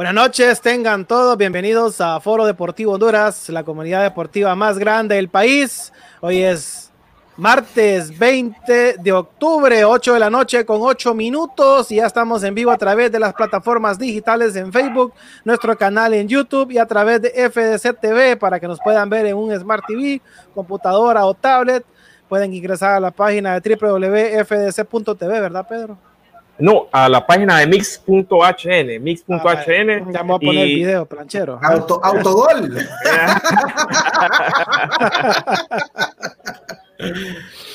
Buenas noches, tengan todos bienvenidos a Foro Deportivo Honduras, la comunidad deportiva más grande del país. Hoy es martes 20 de octubre, 8 de la noche con 8 minutos y ya estamos en vivo a través de las plataformas digitales en Facebook, nuestro canal en YouTube y a través de FDC TV para que nos puedan ver en un Smart TV, computadora o tablet. Pueden ingresar a la página de www.fdc.tv, ¿verdad, Pedro? No, a la página de mix.hn, mix.hn. Ah, ya vamos a poner el video, planchero. Auto, autogol.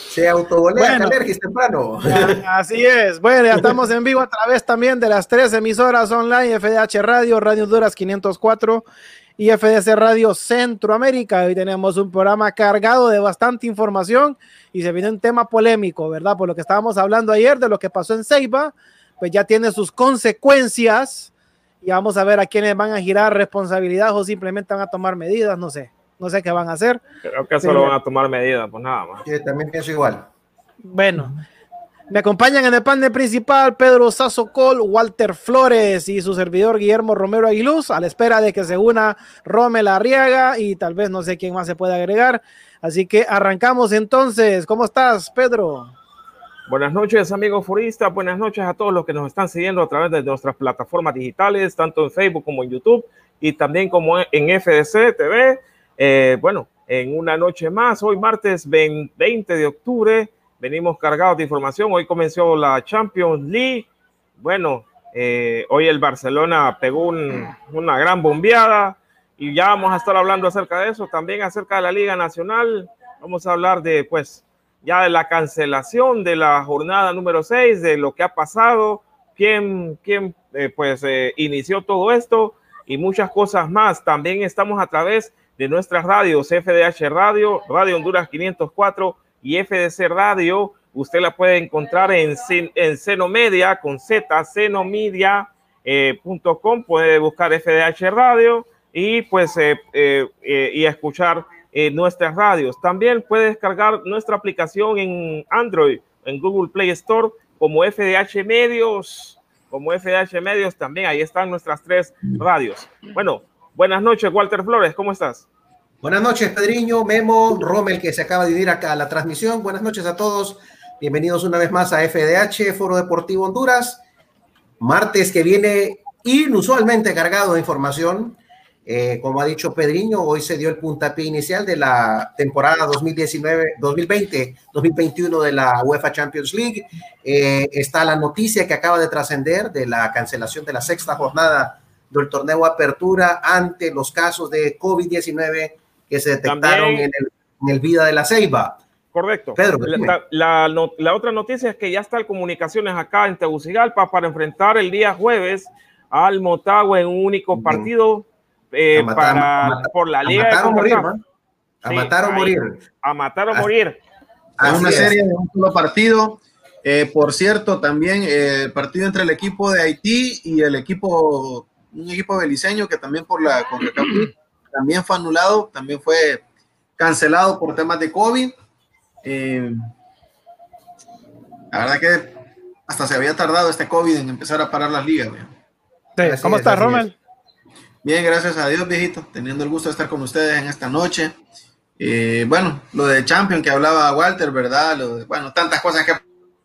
Se autogolea bueno, temprano. Así es. Bueno, ya estamos en vivo a través también de las tres emisoras online, FDH Radio, Radio Honduras 504 y FDC Radio Centroamérica. Hoy tenemos un programa cargado de bastante información y se viene un tema polémico, ¿verdad? Por lo que estábamos hablando ayer de lo que pasó en Ceiba, pues ya tiene sus consecuencias y vamos a ver a quiénes van a girar responsabilidad o simplemente van a tomar medidas, no sé, no sé qué van a hacer. Creo que solo van a tomar medidas, pues nada más. Yo también pienso igual. Bueno, me acompañan en el panel principal Pedro Col, Walter Flores y su servidor Guillermo Romero Aguiluz, a la espera de que se una Rommel Arriaga y tal vez no sé quién más se puede agregar. Así que arrancamos entonces. ¿Cómo estás, Pedro? Buenas noches, amigos furistas. Buenas noches a todos los que nos están siguiendo a través de nuestras plataformas digitales, tanto en Facebook como en YouTube y también como en FDC TV. Eh, bueno, en una noche más, hoy martes 20 de octubre venimos cargados de información. Hoy comenzó la Champions League. Bueno, eh, hoy el Barcelona pegó una gran bombeada y ya vamos a estar hablando acerca de eso, también acerca de la Liga Nacional. Vamos a hablar de, pues, ya de la cancelación de la jornada número 6, de lo que ha pasado, quién, quién eh, pues, eh, inició todo esto y muchas cosas más. También estamos a través de nuestras radios, FDH Radio, Radio Honduras 504 y FDC Radio. Usted la puede encontrar en, en Seno Media con Z, senomedia.com. Eh, puede buscar FDH Radio y pues eh, eh, y escuchar nuestras radios. También puede descargar nuestra aplicación en Android, en Google Play Store como FDH Medios, como FDH Medios también. Ahí están nuestras tres radios. Bueno, buenas noches, Walter Flores, ¿cómo estás? Buenas noches, Pedriño, Memo, Rommel, que se acaba de unir acá a la transmisión. Buenas noches a todos. Bienvenidos una vez más a FDH, Foro Deportivo Honduras. Martes que viene inusualmente cargado de información. Eh, como ha dicho Pedriño, hoy se dio el puntapié inicial de la temporada 2019-2020-2021 de la UEFA Champions League. Eh, está la noticia que acaba de trascender de la cancelación de la sexta jornada del torneo Apertura ante los casos de COVID-19 que se detectaron en el, Vida de la Ceiba. Correcto. Pedro, la, la, otra noticia es que ya está el comunicaciones acá en Tegucigalpa para enfrentar el día jueves al Motagua en un único partido eh, para, por la Liga a matar o morir, A matar o morir. A matar o morir. A una serie de un solo partido. Eh, por cierto, también eh, el partido entre el equipo de Haití y el equipo, un equipo beliceño que también por la también fue anulado, también fue cancelado por temas de COVID. Eh, la verdad que hasta se había tardado este COVID en empezar a parar las ligas. ¿Cómo estás, Romel? Bien, gracias a Dios, viejito. Teniendo el gusto de estar con ustedes en esta noche. Eh, bueno, lo de Champion que hablaba Walter, ¿verdad? bueno, tantas cosas que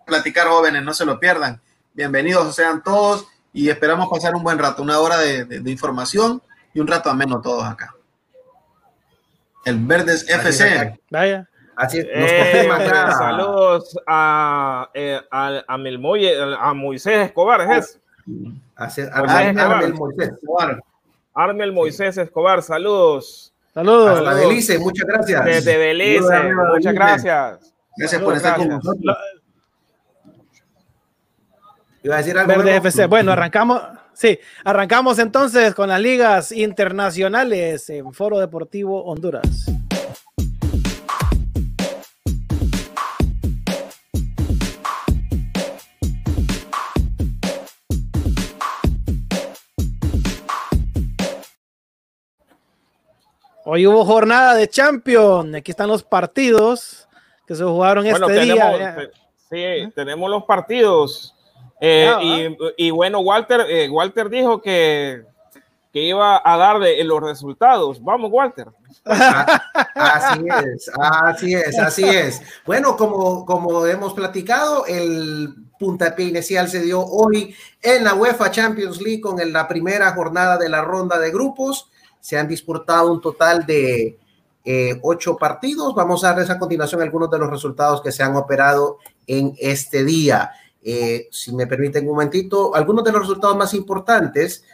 platicar, jóvenes, no se lo pierdan. Bienvenidos sean todos y esperamos pasar un buen rato, una hora de información y un rato ameno todos acá. El Verdes FC. Vaya. Así es, nos eh, Saludos a, eh, a, a, a, Moisés Escobar, ¿es? Así, Armel Moisés Escobar. Armel Moisés Escobar, saludos. Saludos. Hasta Belice, muchas gracias. Desde Belice, muchas gracias. Gracias por estar con nosotros. Iba a decir algo. Verde FC. Bueno, arrancamos. Sí, arrancamos entonces con las ligas internacionales en Foro Deportivo Honduras. Hoy hubo jornada de Champions. Aquí están los partidos que se jugaron este día. Sí, tenemos los partidos. Eh, y, bueno, Walter, eh, Walter dijo que, que iba a dar de, los resultados. Vamos, Walter. así es, así es, así es. Bueno, como, como hemos platicado, el puntapié inicial se dio hoy en la UEFA Champions League con la primera jornada de la ronda de grupos se han disputado un total de eh, ocho partidos. Vamos a darles a continuación algunos de los resultados que se han operado en este día. Eh, si me permiten un momentito, algunos de los resultados más importantes.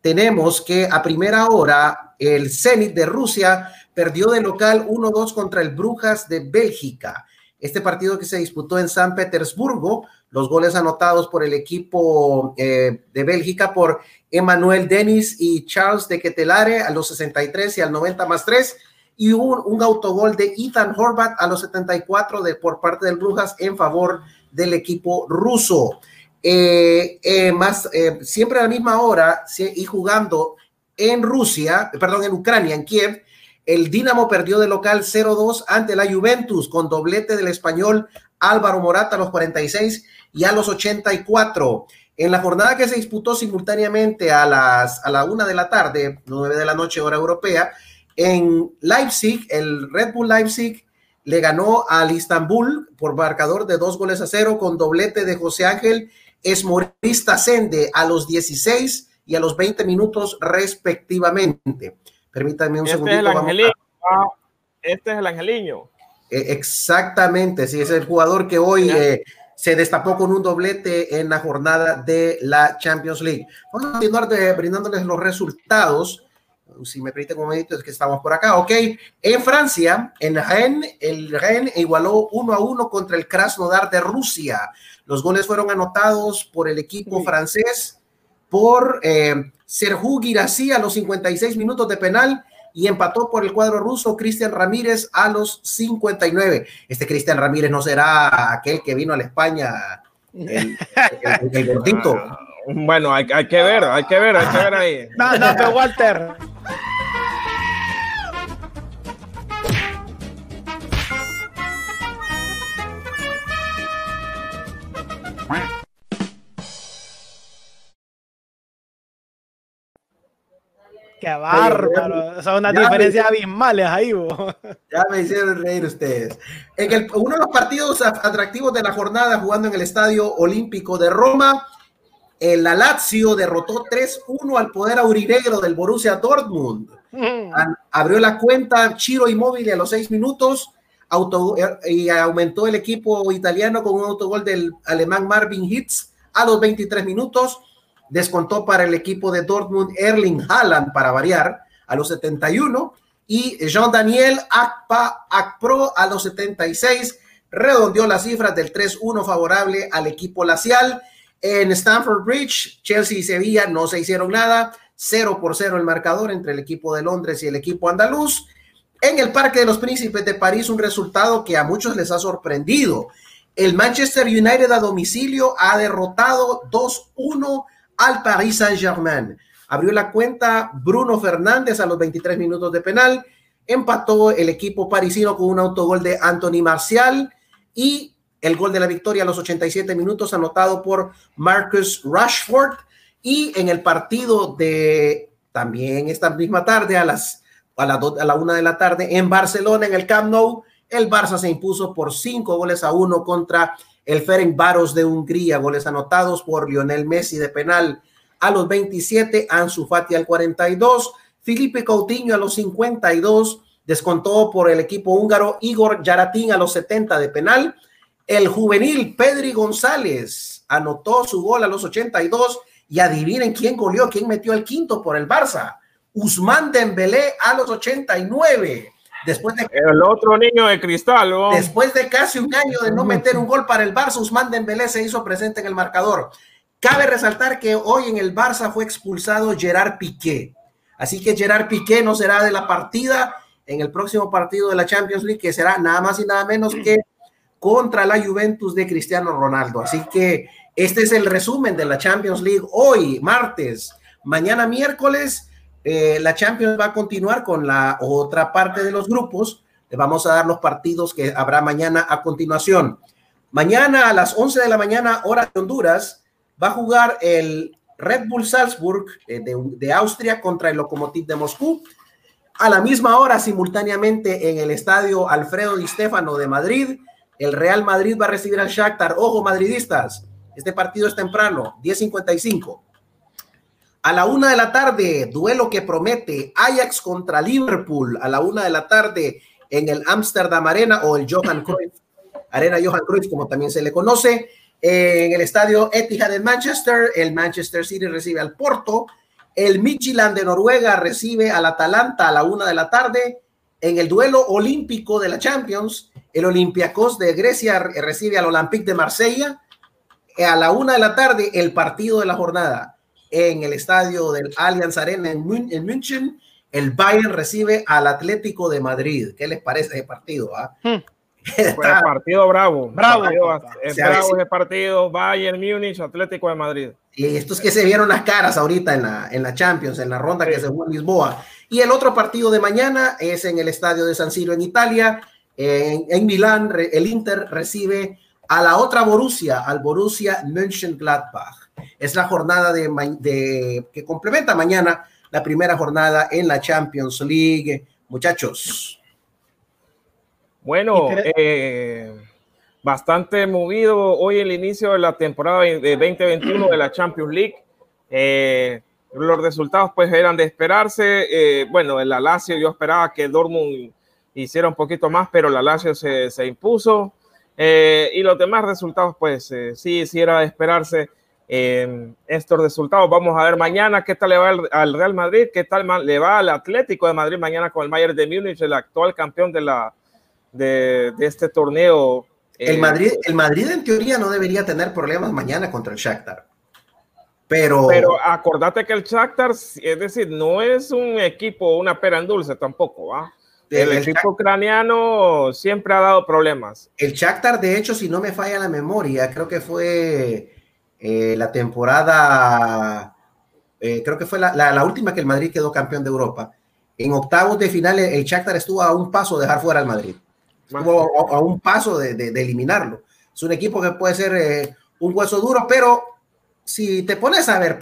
Tenemos que a primera hora el Zenit de Rusia perdió de local 1-2 contra el Brujas de Bélgica. Este partido que se disputó en San Petersburgo, los goles anotados por el equipo eh, de Bélgica por Emmanuel Denis y Charles de Ketelare a los 63 y al 90 más 3 y un, un autogol de Ethan Horvat a los 74 de, por parte del Brujas en favor del equipo ruso. Eh, eh, más, siempre a la misma hora y jugando en Rusia, perdón, en Ucrania, en Kiev, el Dinamo perdió de local 0-2 ante la Juventus con doblete del español Álvaro Morata a los 46 y a los 84. En la jornada que se disputó simultáneamente a las a la una de la tarde, 9 de la noche, hora europea, en Leipzig, el Red Bull Leipzig le ganó al Istanbul por marcador de dos goles a cero con doblete de José Ángel Esmorista Sende a los 16 y a los 20 minutos respectivamente. Permítanme un este Es el ah, este es el Angeliño. Eh, exactamente, sí, es el jugador que hoy eh, se destapó con un doblete en la jornada de la Champions League. Vamos a continuar brindándoles los resultados. Si me permiten un momento, es que estamos por acá. Ok, en Francia, en Rennes, el Rennes igualó uno a uno contra el Krasnodar de Rusia. Los goles fueron anotados por el equipo francés por eh, Serhu Girassi a los 56 minutos de penal y empató por el cuadro ruso Cristian Ramírez a los 59. Este Cristian Ramírez no será aquel que vino a la España, el, gordito. Ah, bueno, hay, hay, que ver, hay que ver, hay que ver ahí. No, no, pero Walter. Qué bárbaro. Son unas diferencias abismales ahí, Ya me hicieron reír ustedes. En el, uno de los partidos atractivos de la jornada jugando en el Estadio Olímpico de Roma, el Lazio derrotó 3-1 al poder aurinegro del Borussia Dortmund. Mm. Abrió la cuenta Chiro Inmóvil a los seis minutos auto, y aumentó el equipo italiano con un autogol del alemán Marvin Hitz a los 23 minutos descontó para el equipo de Dortmund Erling Haaland para variar a los 71 y Jean-Daniel Akpa Akpro a los 76 redondeó las cifras del 3-1 favorable al equipo lacial. En Stamford Bridge, Chelsea y Sevilla no se hicieron nada, 0 por 0 el marcador entre el equipo de Londres y el equipo andaluz. En el Parque de los Príncipes de París, un resultado que a muchos les ha sorprendido. El Manchester United a domicilio ha derrotado 2-1 al Paris Saint-Germain. Abrió la cuenta Bruno Fernández a los 23 minutos de penal. Empató el equipo parisino con un autogol de Anthony Marcial y el gol de la victoria a los 87 minutos anotado por Marcus Rashford. Y en el partido de también esta misma tarde a las a la, a la una de la tarde en Barcelona, en el Camp Nou, el Barça se impuso por cinco goles a uno contra el Ferencváros de Hungría, goles anotados por Lionel Messi de penal. A los 27, Ansu Fati al 42, Felipe Coutinho a los 52, descontó por el equipo húngaro Igor Yaratín a los 70 de penal, el juvenil Pedri González anotó su gol a los 82 y adivinen quién goleó, quién metió el quinto por el Barça, Usman Dembélé a los 89. Después de, el otro niño de cristal. Después de casi un año de no meter un gol para el Barça, Usman Dembélé se hizo presente en el marcador. Cabe resaltar que hoy en el Barça fue expulsado Gerard Piqué. Así que Gerard Piqué no será de la partida en el próximo partido de la Champions League, que será nada más y nada menos que contra la Juventus de Cristiano Ronaldo. Así que este es el resumen de la Champions League hoy, martes. Mañana miércoles, eh, la Champions va a continuar con la otra parte de los grupos. Le vamos a dar los partidos que habrá mañana a continuación. Mañana a las 11 de la mañana, hora de Honduras, va a jugar el Red Bull Salzburg eh, de, de, Austria contra el Lokomotiv de Moscú. A la misma hora, simultáneamente en el estadio Alfredo Di Stefano de Madrid, el Real Madrid va a recibir al Shakhtar. Ojo, madridistas, este partido es temprano, 10.55. A la una de la tarde, duelo que promete Ajax contra Liverpool. A la una de la tarde en el Amsterdam Arena o el Johan Cruyff, Arena Johan Cruyff, como también se le conoce. En el estadio Etihad de Manchester, el Manchester City recibe al Porto. El Midtjylland de Noruega recibe al Atalanta a la una de la tarde. En el duelo olímpico de la Champions, el Olympiacos de Grecia recibe al Olympique de Marsella. A la una de la tarde, el partido de la jornada en el estadio del Allianz Arena en, München. El Bayern recibe al Atlético de Madrid. ¿Qué les parece ese partido? Ah? Hmm. Está, partido bravo. Bravo. es bravo ese partido. Bayern Múnich, Atlético de Madrid. Y estos que se vieron las caras ahorita en la, en la Champions, en la ronda que se jugó en Lisboa. Y el otro partido de mañana es en el estadio de San Siro en Italia. En, en Milán, el Inter recibe a la otra Borussia, al Borussia Mönchengladbach. Es la jornada de, de, que complementa mañana la primera jornada en la Champions League. Muchachos. Bueno, eh, bastante movido hoy el inicio de la temporada de 2021 de la Champions League. Eh, los resultados pues eran de esperarse. Eh, bueno, el Lazio yo esperaba que Dortmund hiciera un poquito más, pero la Lazio se, se impuso. Eh, y los demás resultados, pues eh, sí, sí era de esperarse estos resultados. Vamos a ver mañana qué tal le va al, Real Madrid, qué tal le va al Atlético de Madrid mañana con el Bayern de Múnich, el actual campeón de, la, de, de este torneo. El, Madrid, el Madrid en teoría no debería tener problemas mañana contra el Shakhtar. Pero, pero acordate que el Shakhtar, es decir, no es un equipo, una pera en dulce tampoco, ¿va? El, equipo ucraniano siempre ha dado problemas. El Shakhtar, de hecho, si no me falla la memoria, creo que fue eh, la temporada, eh, creo que fue la, la, última que el Madrid quedó campeón de Europa. En octavos de final, el Shakhtar estuvo a un paso de dejar fuera al Madrid. Estuvo a, a, un paso de, de, de, eliminarlo. Es un equipo que puede ser eh, un hueso duro, pero si te pones a ver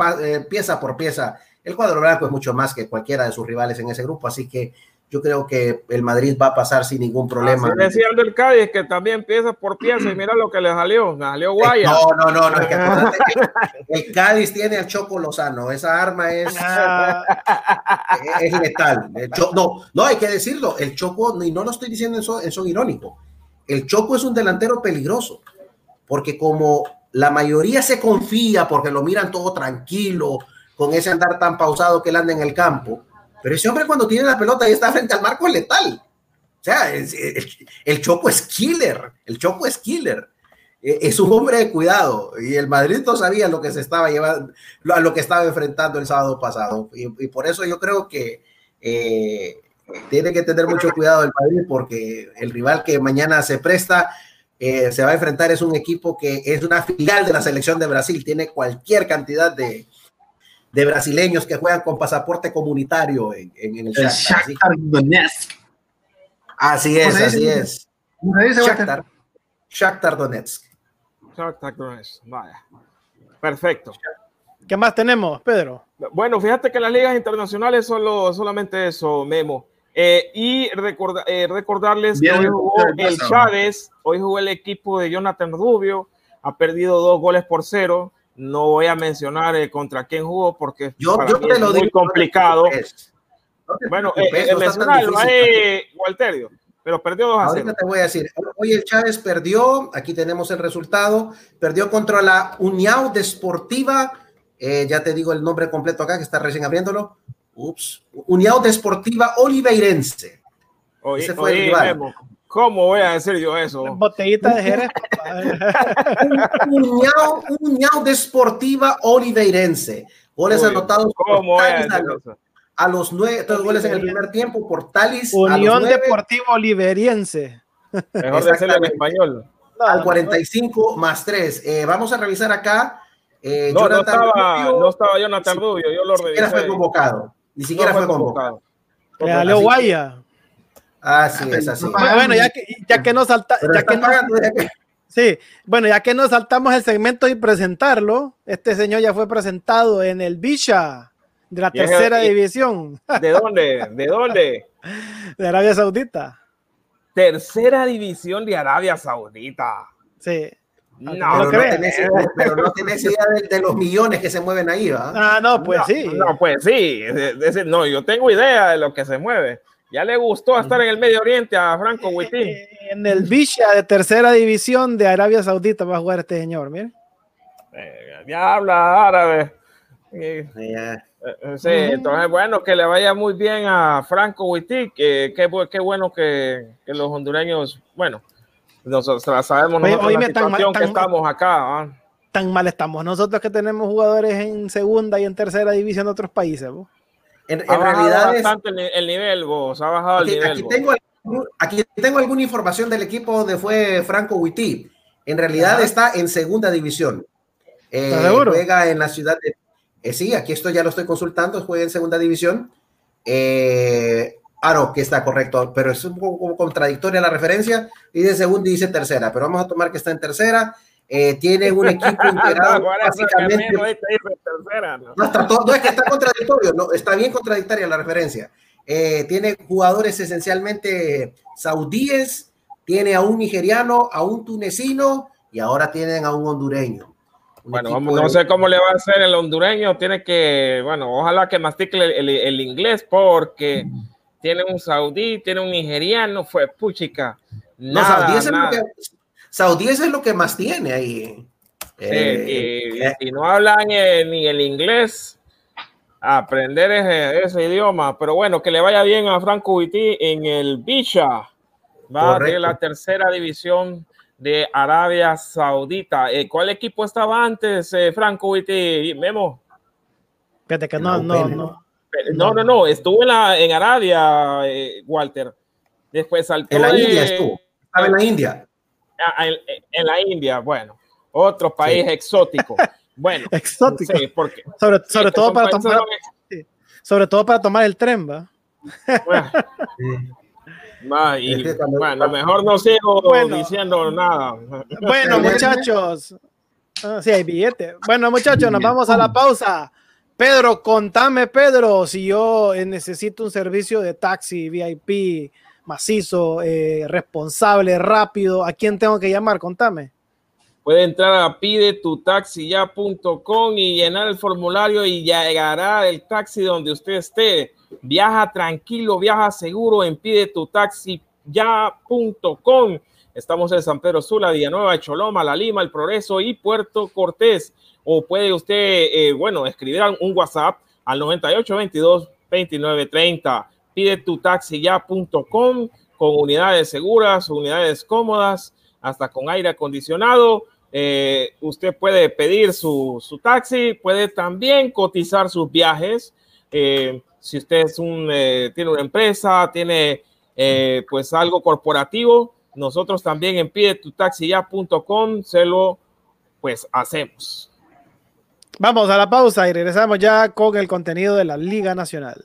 pieza por pieza, el cuadro blanco es mucho más que cualquiera de sus rivales en ese grupo, así que yo creo que el Madrid va a pasar sin ningún problema. Así decían del Cádiz que también pieza por pieza y mira lo que le salió, le salió guaya. No, no, no, no es que el Cádiz tiene al Choco Lozano, esa arma es, ah. es letal. no, no, hay que decirlo, el Choco, y no lo estoy diciendo en son, en son irónico, el Choco es un delantero peligroso, porque como la mayoría se confía porque lo miran todo tranquilo, con ese andar tan pausado que él anda en el campo, pero ese hombre cuando tiene la pelota y está frente al marco es letal. O sea, el, el, Choco es killer, el Choco es killer. E, es un hombre de cuidado y el Madrid no sabía lo que se estaba llevando, a lo que estaba enfrentando el sábado pasado. Y, y por eso yo creo que eh, tiene que tener mucho cuidado el Madrid porque el rival que mañana se presta eh, se va a enfrentar es un equipo que es una filial de la selección de Brasil, tiene cualquier cantidad de, de brasileños que juegan con pasaporte comunitario en, en, en el, el Shakhtar Donetsk. Así es, así es. Shakhtar, Shakhtar Donetsk. Shakhtar Donetsk, vaya. Perfecto. ¿Qué más tenemos, Pedro? Bueno, fíjate que las ligas internacionales solo solamente eso, Memo. Eh, y recorda, eh, recordarles Bien, que hoy jugó el Chávez, hoy jugó el equipo de Jonathan Rubio, ha perdido dos goles por cero. No voy a mencionar eh, contra quién jugó porque yo, yo te es lo muy digo, complicado. No te bueno, eh, eh, mencionarlo ahí, Walterio, pero perdió 2 a 0. Ahorita te voy a decir, hoy el Chávez perdió, aquí tenemos el resultado, perdió contra la União Desportiva, eh, ya te digo el nombre completo acá que está recién abriéndolo, ups, União Desportiva Oliveirense. Oye, Ese fue el rival. ¿Cómo voy a decir yo eso? Botellita de Jerez. un, un, ñao, un de Sportiva Oliveirense. Goles Uy, anotados por ¿Cómo a Talis a, los- a los nueve, tres goles en el primer tiempo por Talis Unión Deportiva Oliveriense. Mejor decirlo en español. No, al no, 45 más 3. vamos a revisar acá. eh, No, Jonathan estaba, Rubio no estaba Jonathan Rubio, yo lo ni siquiera revisé. fue convocado. Ni No siquiera fue convocado. Le salió Así. Así es, así. Bueno, bueno, ya que, ya que nos salta, ya que nos- pagando, ya que- sí, bueno, ya que nos saltamos el segmento y presentarlo, este señor ya fue presentado en el Bisha de la es- tercera división ¿De dónde? ¿De dónde? de Arabia Saudita. Tercera división de Arabia Saudita. Sí. No, No pero, no tenés, pero no tenés idea de, de los millones que se mueven ahí, ¿va? Ah, no, pues no, sí. No, pues sí. De- de ese- no, yo tengo idea de lo que se mueve. Ya le gustó estar en el Medio Oriente a Franco Huitín. Eh, En el Bisha de tercera división de Arabia Saudita va a jugar este señor, mire. Eh, ya habla árabe. Eh, Ya. eh, sí, entonces, bueno, que le vaya muy bien a Franco Huitín. Que, qué bu- qué bueno que, que los hondureños, bueno, nosotros sabemos Oye, nosotros oíme, la tan mal- situación que estamos acá. ¿ah? Tan mal estamos nosotros que tenemos jugadores en segunda y en tercera división de otros países. ¿no? En, en Ha bajado realidad es, bastante el, ni- el nivel, vos. Ha bajado el aquí, nivel. aquí tengo, aquí tengo alguna información del equipo donde fue Franco Witty. En realidad Ajá. está en segunda división. Eh. Juega en la ciudad de. eh, sí, aquí esto ya lo estoy consultando. Juega en segunda división. Eh, ah, no, que está correcto, pero es un poco contradictoria la referencia. Dice segunda y dice tercera, pero vamos a tomar que está en tercera. Eh, tiene un equipo integrado No, básicamente. ¿no? No, está todo- no, es que está contradictorio, no, está bien contradictoria la referencia. Eh, tiene jugadores esencialmente saudíes, tiene a un nigeriano, a un tunecino y ahora tienen a un hondureño. Un Bueno, vamos, de- no sé cómo le va a hacer el hondureño. Tiene que, bueno, ojalá que mastique el, el- el inglés porque tiene un saudí, tiene un nigeriano, fue puchica. No, Nada, saudíes, es saudíes es lo que más tiene ahí. Sí, Eh, y, eh, y no hablan eh, ni el inglés, aprender ese, ese idioma. Pero bueno, que le vaya bien a Franco Viti en el Bicha, va de Correcto. la tercera división de Arabia Saudita. Eh, ¿Cuál equipo estaba antes, eh, Franco Viti? Memo. Fíjate que no, No, no. No, no, no, estuvo en, la, en Arabia, eh, Walter. Después saltó en la de- India estuvo. Estaba en la India. A- en, en la India, bueno, otro país exótico. Bueno, Exótico. sí, porque sobre sobre todo para tomar, sobre todo para tomar el tren, va. bueno, ma, y, bueno, mejor no sigo Bueno. diciendo nada. Bueno, muchachos. Ah, sí, hay billete. Bueno, muchachos, nos vamos a la pausa. Pedro, contame, Pedro, si yo necesito un servicio de taxi VIP macizo, eh, responsable, rápido, ¿a quién tengo que llamar? Contame. Puede entrar a pidetutaxiya.com y llenar el formulario y llegará el taxi donde usted esté. Viaja tranquilo, viaja seguro en pidetutaxiya.com. Estamos en San Pedro Sula, Villanueva, Choloma, La Lima, El Progreso y Puerto Cortés. O puede usted, eh, bueno, escribir un WhatsApp al 9822-2930. Pidetutaxiya.com con unidades seguras, unidades cómodas, hasta con aire acondicionado. Eh, usted puede pedir su, su, taxi, puede también cotizar sus viajes. Eh, si usted es un, eh, tiene una empresa, tiene eh, pues algo corporativo, nosotros también en pidetutaxiya.com se lo pues hacemos. Vamos a la pausa y regresamos ya con el contenido de la Liga Nacional.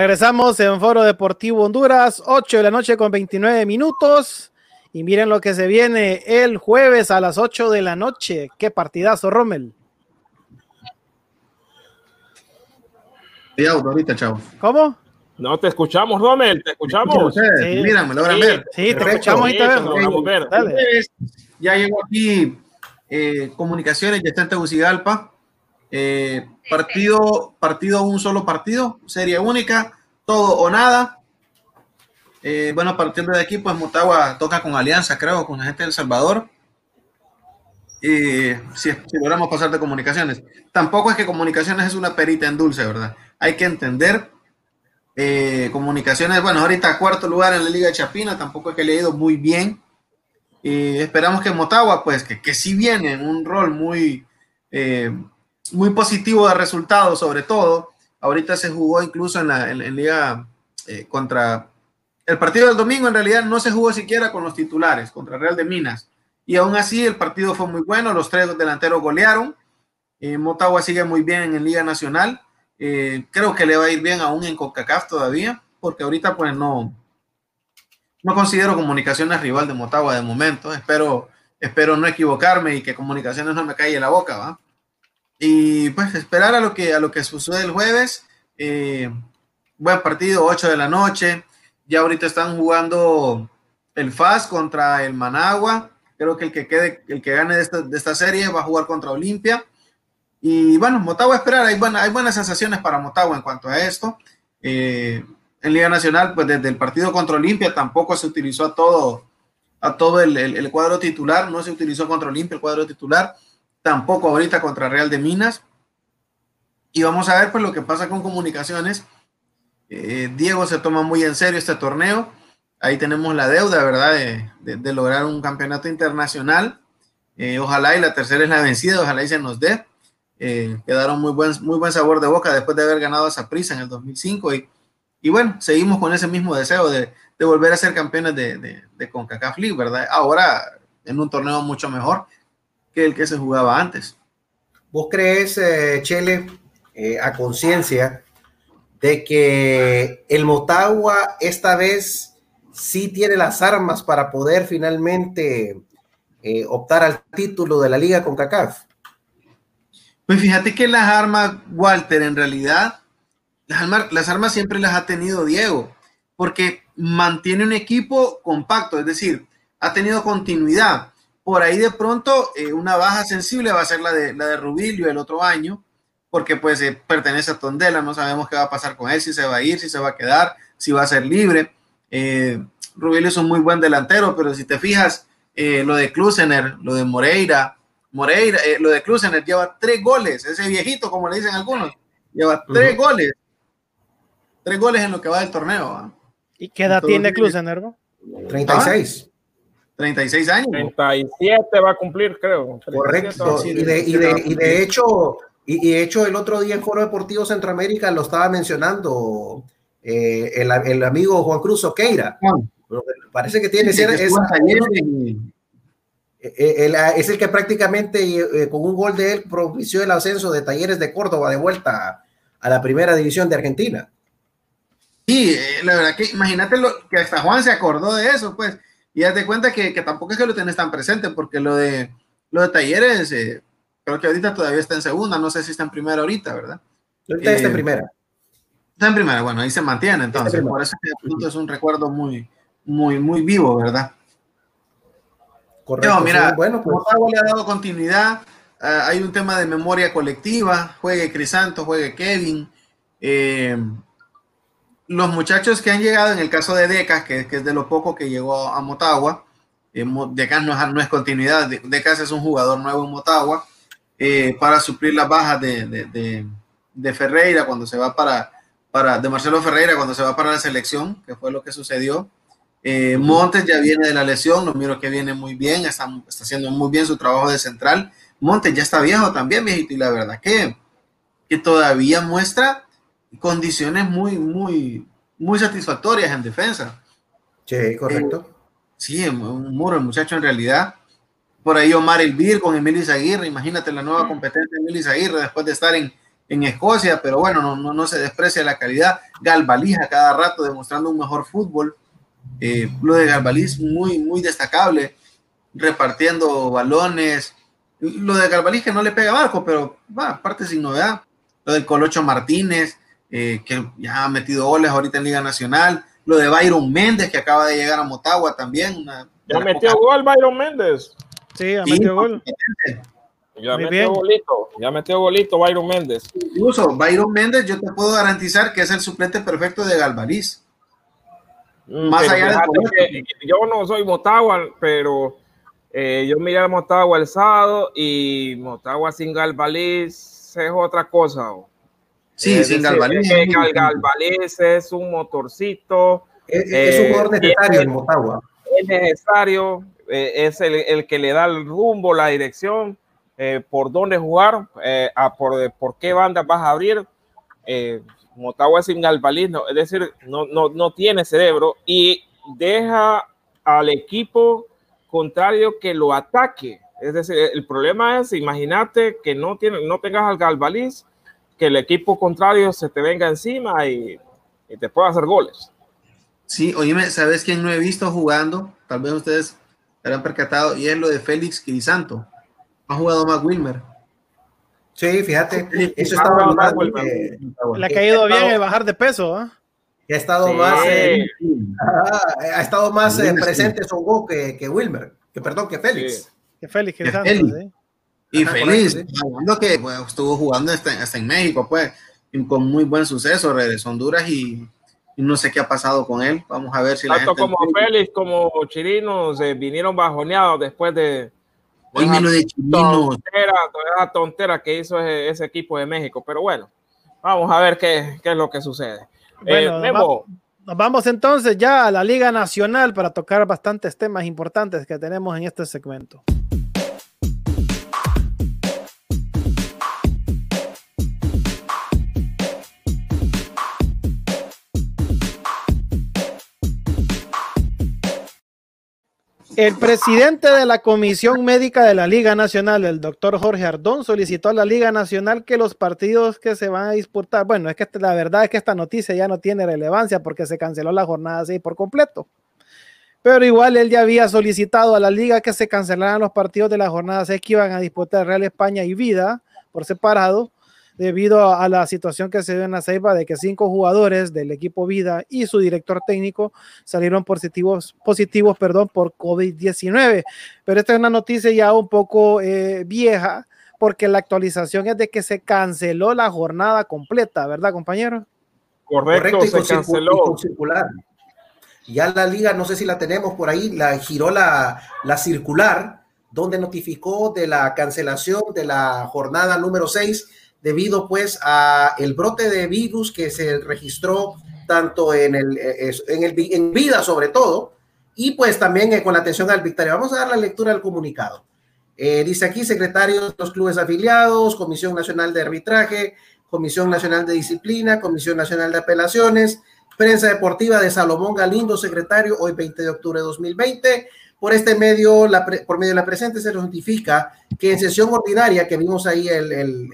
Regresamos en Foro Deportivo Honduras, 8 de la noche con 29 minutos. Y miren lo que se viene el jueves a las 8 de la noche. Qué partidazo, Rommel. Sí, ahorita, chavo. ¿Cómo? No te escuchamos, Rommel, te escuchamos. Sí. Mira, me logran ver. Sí, te escuchamos y te Sí, vemos. ver. Ya llegó aquí eh, Comunicaciones, ya está en Tegucigalpa. Eh, partido, partido, un solo partido, serie única, todo o nada. Eh, bueno, partiendo de aquí, pues Motagua toca con Alianza, creo, con la gente del Salvador. Y si, si logramos pasar de comunicaciones. Tampoco es que comunicaciones es una perita en dulce, ¿verdad? Hay que entender. eh, comunicaciones, bueno, ahorita cuarto lugar en la Liga de Chapina, tampoco es que le ha ido muy bien. Y esperamos que Motagua, pues, que, que sí viene en un rol muy, eh, muy positivo de resultados, sobre todo. Ahorita se jugó incluso en la en, Liga eh, contra. El partido del domingo en realidad no se jugó siquiera con los titulares, contra Real de Minas. Y aún así el partido fue muy bueno, los tres delanteros golearon. Eh, Motagua sigue muy bien en Liga Nacional. Eh, creo que le va a ir bien aún en CONCACAF todavía, porque ahorita pues no, no considero comunicaciones rival de Motagua de momento. Espero, espero no equivocarme y que comunicaciones no me calle la boca, ¿va? Y pues esperar a lo que, a lo que sucede el jueves. Eh, buen partido, 8 de la noche. Ya ahorita están jugando el FAS contra el Managua. Creo que el que quede, el que gane de esta, de esta serie va a jugar contra Olimpia. Y bueno, Motagua esperar, hay, buena, hay buenas sensaciones para Motagua en cuanto a esto. Eh, en Liga Nacional, pues desde el partido contra Olimpia tampoco se utilizó a todo, a todo el, el, el cuadro titular, no se utilizó contra Olimpia el cuadro titular, tampoco ahorita contra Real de Minas. Y vamos a ver pues lo que pasa con comunicaciones. Eh, Diego se toma muy en serio este torneo. Ahí tenemos la deuda, ¿verdad? De, de, lograr un campeonato internacional. Eh, ojalá y la tercera es la vencida, ojalá y se nos dé. Eh, quedaron muy buen, muy buen sabor de boca después de haber ganado esa prisa en el 2005 y, y bueno, seguimos con ese mismo deseo de, de volver a ser campeones de, de, de, CONCACAF League, ¿verdad? Ahora en un torneo mucho mejor que el que se jugaba antes. ¿Vos crees, eh, Chele, eh, a conciencia, de que el Motagua esta vez sí tiene las armas para poder finalmente eh, optar al título de la liga con CACAF? Pues fíjate que las armas, Walter, en realidad las armas, las armas siempre las ha tenido Diego, porque mantiene un equipo compacto, es decir, ha tenido continuidad. Por ahí de pronto eh, una baja sensible va a ser la de, la de Rubilio el otro año, porque pues eh, pertenece a Tondela, no sabemos qué va a pasar con él, si se va a ir, si se va a quedar, si va a ser libre. Eh, Rubilio es un muy buen delantero, pero si te fijas, eh, lo de Klusener, lo de Moreira, Moreira, eh, lo de Klusener lleva tres goles, ese viejito, como le dicen algunos, lleva tres goles, tres goles en lo que va del torneo. ¿va? ¿Y qué edad Entonces, tiene Klusener? bro? 36. 36 años. 37 va a cumplir, creo. 37 va a Correcto. cumplir. Y de, y de, y de hecho, y, y de hecho, el otro día en Foro Deportivo Centroamérica lo estaba mencionando eh, el, el amigo Juan Cruz Oqueira. Parece que tiene Sí, que y- eh, él, ah, es el que prácticamente eh, con un gol de él propició el ascenso de Talleres de Córdoba de vuelta a, la primera división de Argentina. Sí, eh, la verdad que imagínate lo, que hasta Juan se acordó de eso, pues, y date cuenta que, que tampoco es que lo tenés tan presente, porque lo de, lo de Talleres, eh, creo que ahorita todavía está en segunda, no sé si está en primera ahorita, ¿verdad? Ahorita está en Eh, primera. Está en primera, bueno, ahí se mantiene, entonces, por eso es un recuerdo muy, muy, muy vivo, ¿verdad? Correcto. No, mira, bueno, pues, le ha dado continuidad. ah, hay un tema de memoria colectiva. Juegue Crisanto, juegue Kevin. eh, los muchachos que han llegado, en el caso de Decas, que, que es de lo poco que llegó a Motagua, eh, Decas no, no es continuidad. De- Decas es un jugador nuevo en Motagua eh, para suplir las bajas de, de- de- de Ferreira cuando se va para, para, de Marcelo Ferreira cuando se va para la selección, que fue lo que sucedió. Eh, Montes ya viene de la lesión, lo miro que viene muy bien, está, está haciendo muy bien su trabajo de central. Montes ya está viejo también, viejito, y la verdad que, que todavía muestra condiciones muy, muy, muy satisfactorias en defensa. sí, correcto. Sí, un muro el muchacho en realidad. Por ahí Omar Elvir con Emilio Izaguirre, imagínate la nueva competencia de Emilio Izaguirre después de estar en, en Escocia, pero bueno, no, no, no se desprecia la calidad. Galvalija cada rato demostrando un mejor fútbol. Eh, lo de Galvaliz muy, muy destacable, repartiendo balones. Lo de Galvaliz que no le pega a Barco, pero va, aparte sin novedad. Lo del Colocho Martínez, eh, que ya ha metido goles ahorita en Liga Nacional. Lo de Byron Méndez, que acaba de llegar a Motagua también. Una, Ya una metió poca- gol Byron Méndez. Sí, ha Sí, metido gol. Ya Muy metió bien. golito. Ya metió golito Byron Méndez. Incluso Byron Méndez, yo te puedo garantizar que es el suplente perfecto de Galvaliz. Más Pero allá que yo no soy Motagua, pero eh, yo miré a Motagua el sábado y Motagua sin Galvaliz es otra cosa. o. Sí, Es sin decir, Galvaliz. es es es un motorcito, Es, es un eh, jugador necesario en Motagua. es necesario, eh, es el, el que le da el rumbo, la dirección, eh, por dónde jugar, eh, a por, por qué bandas vas a abrir. Eh, Motagua sin Galvaliz, no, es decir, no, no, no tiene cerebro y deja al equipo contrario que lo ataque. Es decir, el problema es, imagínate que no, tiene, no tengas al Galvaliz, que el equipo contrario se te venga encima y, y te pueda hacer goles. Sí, oíme, ¿sabes quién no he visto jugando? Tal vez ustedes se habrán percatado, y es lo de Félix Crisanto. Ha jugado más Wilmer. Sí, fíjate, eso Ah, estaba no, que, Le ha caído bien el bajar de peso. ¿ah? que ha estado Sí. más, eh, Sí. ha estado más eh, sí. presente Songo que, que Wilmer, que perdón, que Félix. Sí. Que Félix Que Crisanto, Félix. Y Ajá, correcto, hablando que bueno, estuvo jugando hasta, hasta en México, pues, y con muy buen suceso, regresó a Honduras y, y no sé qué ha pasado con él. Vamos a ver si la Tanto gente... como Félix como Chirino se vinieron bajoneados después de lo de tontera, toda esa tontera que hizo ese, ese equipo de México. Pero bueno, vamos a ver qué, qué es lo que sucede. Bueno, Eh, Memo, Nos vamos entonces ya a la Liga Nacional para tocar bastantes temas importantes que tenemos en este segmento. El presidente de la Comisión Médica de la Liga Nacional, el doctor Jorge Ardón, solicitó a la Liga Nacional que los partidos que se van a disputar, bueno, es que la verdad es que esta noticia ya no tiene relevancia porque se canceló la jornada 6 por completo. Pero igual él ya había solicitado a la liga que se cancelaran los partidos de la jornada 6 que iban a disputar Real España y Vida por separado, debido a la situación que se dio en la Ceiba de que cinco jugadores del equipo Vida y su director técnico salieron positivos, positivos perdón, por COVID-19. Pero esta es una noticia ya un poco eh, vieja porque la actualización es de que se canceló la jornada completa, ¿verdad, compañero? Correcto, se canceló. Circular. Ya la liga, no sé si la tenemos por ahí, la giró la, la circular, donde notificó de la cancelación de la jornada número 6 debido pues a el brote de virus que se registró tanto en el, en el en vida sobre todo y pues también eh, con la atención al Victoria. Vamos a dar la lectura del comunicado. Eh, dice aquí, secretarios de los clubes afiliados, Comisión Nacional de Arbitraje, Comisión Nacional de Disciplina, Comisión Nacional de Apelaciones, Prensa Deportiva de Salomón Galindo, secretario, hoy 20 de octubre de 2020. Por este medio, la por medio de la presente, se notifica que en sesión ordinaria, que vimos ahí el,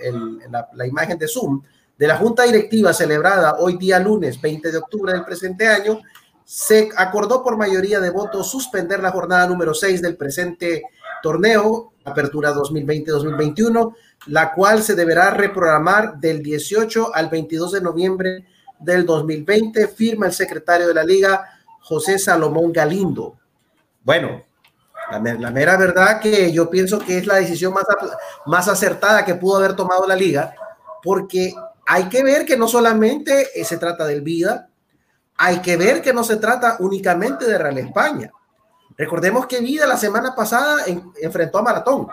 la, la imagen de Zoom, de la Junta Directiva celebrada hoy día lunes 20 de octubre del presente año, se acordó por mayoría de votos suspender la jornada número 6 del presente torneo, apertura 2020-2021, la cual se deberá reprogramar del 18 al 22 de noviembre del 2020, firma el secretario de la liga, José Salomón Galindo. Bueno, la, mera verdad que yo pienso que es la decisión más, más acertada que pudo haber tomado la liga, porque hay que ver que no solamente se trata del Vida, hay que ver que no se trata únicamente de Real España. Recordemos que Vida la semana pasada enfrentó a Maratón.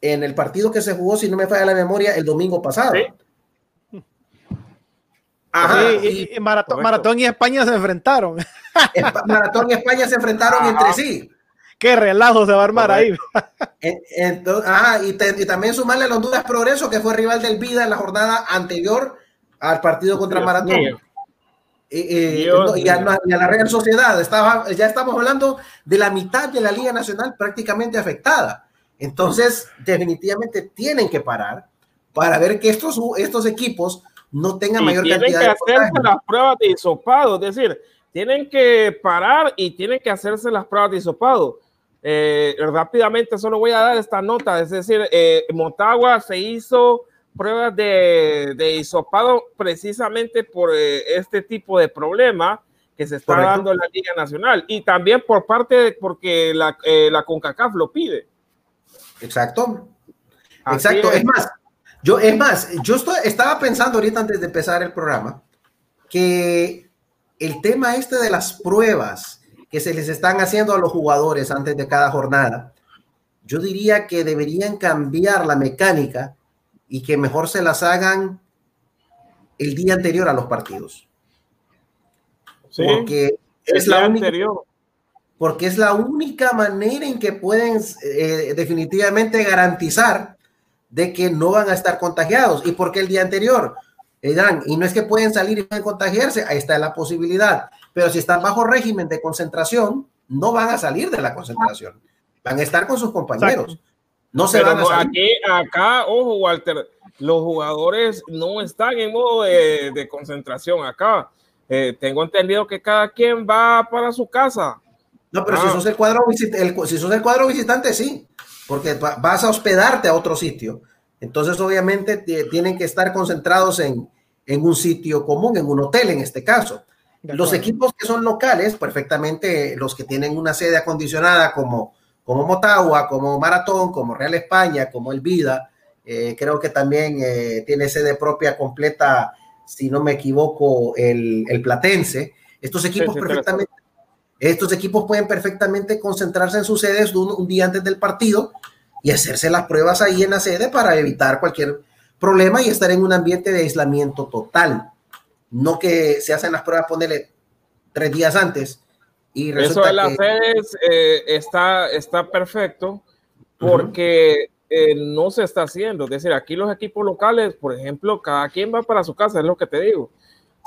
En el partido que se jugó, si no me falla la memoria, el domingo pasado. Ajá, y, Maratón, y España se enfrentaron. Maratón y España se enfrentaron entre sí. Qué relajo se va a armar ahí. Entonces, ajá, y, también sumarle a Honduras Progreso, que fue rival del Vida en la jornada anterior al partido contra Maratón y, a, la Real Sociedad. Estaba, ya estamos hablando de la mitad de la Liga Nacional prácticamente afectada. Entonces, definitivamente tienen que parar para ver que estos, estos equipos no tengan mayor cantidad de. Tienen que hacerse las pruebas de hisopado, es decir, tienen que parar y tienen que hacerse las pruebas de hisopado. Eh, rápidamente solo voy a dar esta nota, es decir, eh, Motagua se hizo pruebas de, de hisopado precisamente por eh, este tipo de problema que se está dando en la Liga Nacional y también por parte de porque la, eh, la CONCACAF lo pide. Exacto. Exacto. Es. más, yo, es más, yo estoy, estaba pensando ahorita antes de empezar el programa que el tema este de las pruebas que se les están haciendo a los jugadores antes de cada jornada, yo diría que deberían cambiar la mecánica y que mejor se las hagan el día anterior a los partidos. porque es la única, porque es la única manera en que pueden eh, definitivamente garantizar de que no van a estar contagiados. ¿Y porque el día anterior? Eh, y no es que pueden salir y pueden contagiarse, ahí está la posibilidad. Pero si están bajo régimen de concentración, no van a salir de la concentración. Van a estar con sus compañeros. No se van a aquí, acá, ojo, Walter, los jugadores no están en modo de, concentración acá. Eh, tengo entendido que cada quien va para su casa. No, pero si ah. sos el cuadro, el, si sos el cuadro visitante, sí, porque vas a hospedarte a otro sitio. Entonces, obviamente, tienen que estar concentrados en, en un sitio común, en un hotel en este caso. Los equipos que son locales, perfectamente, los que tienen una sede acondicionada como como Motagua, como Maratón, como Real España, como El Vida. Eh, creo que también eh, tiene sede propia completa, si no me equivoco, el, Platense. Estos equipos perfectamente, estos equipos pueden perfectamente concentrarse en sus sedes un, día antes del partido y hacerse las pruebas ahí en la sede para evitar cualquier problema y estar en un ambiente de aislamiento total. No que se hacen las pruebas, ponerle tres días antes eso de las sedes eh, está, está perfecto porque eh, no se está haciendo. Es decir, aquí los equipos locales, por ejemplo, cada quien va para su casa, es lo que te digo.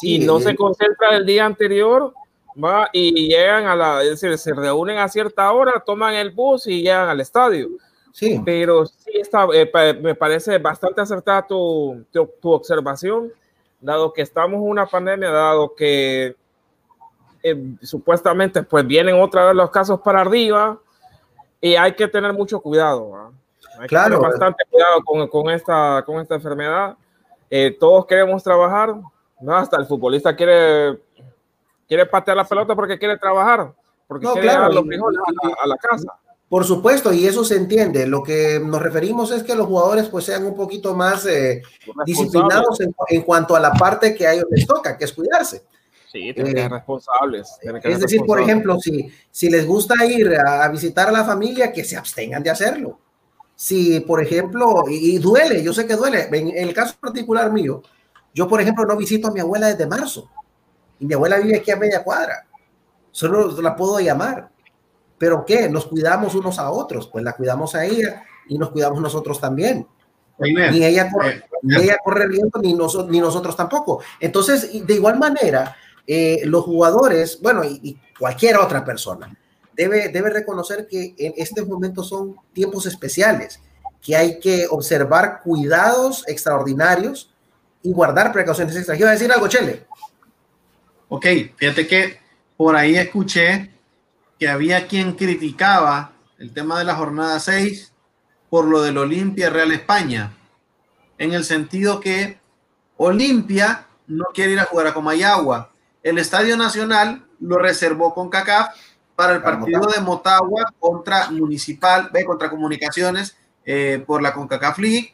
y no se concentra el día anterior, va y llegan a la, es decir, se reúnen a cierta hora, toman el bus y llegan al estadio. Sí. Pero sí está, eh, me parece bastante acertada tu, tu, tu observación, dado que estamos en una pandemia, dado que eh, supuestamente pues vienen otra vez los casos para arriba y hay que tener mucho cuidado. Hay claro. Que bastante cuidado con, con, esta, con esta enfermedad. Eh, todos queremos trabajar, ¿no? Hasta el futbolista quiere, quiere patear la pelota porque quiere trabajar, porque quiere claro, los frijoles a, la, casa. Por supuesto, y eso se entiende. Lo que nos referimos es que los jugadores pues sean un poquito más eh, disciplinados en, en, cuanto a la parte que a ellos les toca, que es cuidarse. Sí, tienen que ser eh, responsables. es decir, por ejemplo, si, si les gusta ir a, visitar a la familia, que se abstengan de hacerlo. Si, por ejemplo, y, duele, yo sé que duele. En, el caso particular mío, yo, por ejemplo, no visito a mi abuela desde marzo. Y mi abuela vive aquí a media cuadra. Solo la puedo llamar. ¿Pero qué? Nos cuidamos unos a otros. Pues la cuidamos a ella y nos cuidamos nosotros también. Ni ella corre, eh, ni ella corre ni, ni nosotros tampoco. Entonces, de igual manera, eh, los jugadores, bueno, y, cualquier otra persona, debe, debe reconocer que en estos momentos son tiempos especiales, que hay que observar cuidados extraordinarios y guardar precauciones extra. Yo a decir algo, Chele. Ok, fíjate que por ahí escuché que había quien criticaba el tema de la jornada 6 por lo del Olimpia Real España, en el sentido que Olimpia no quiere ir a jugar a Comayagua, el Estadio Nacional lo reservó con CACAF para el partido de Motagua contra Municipal, ve contra Comunicaciones eh, por la CONCACAF League.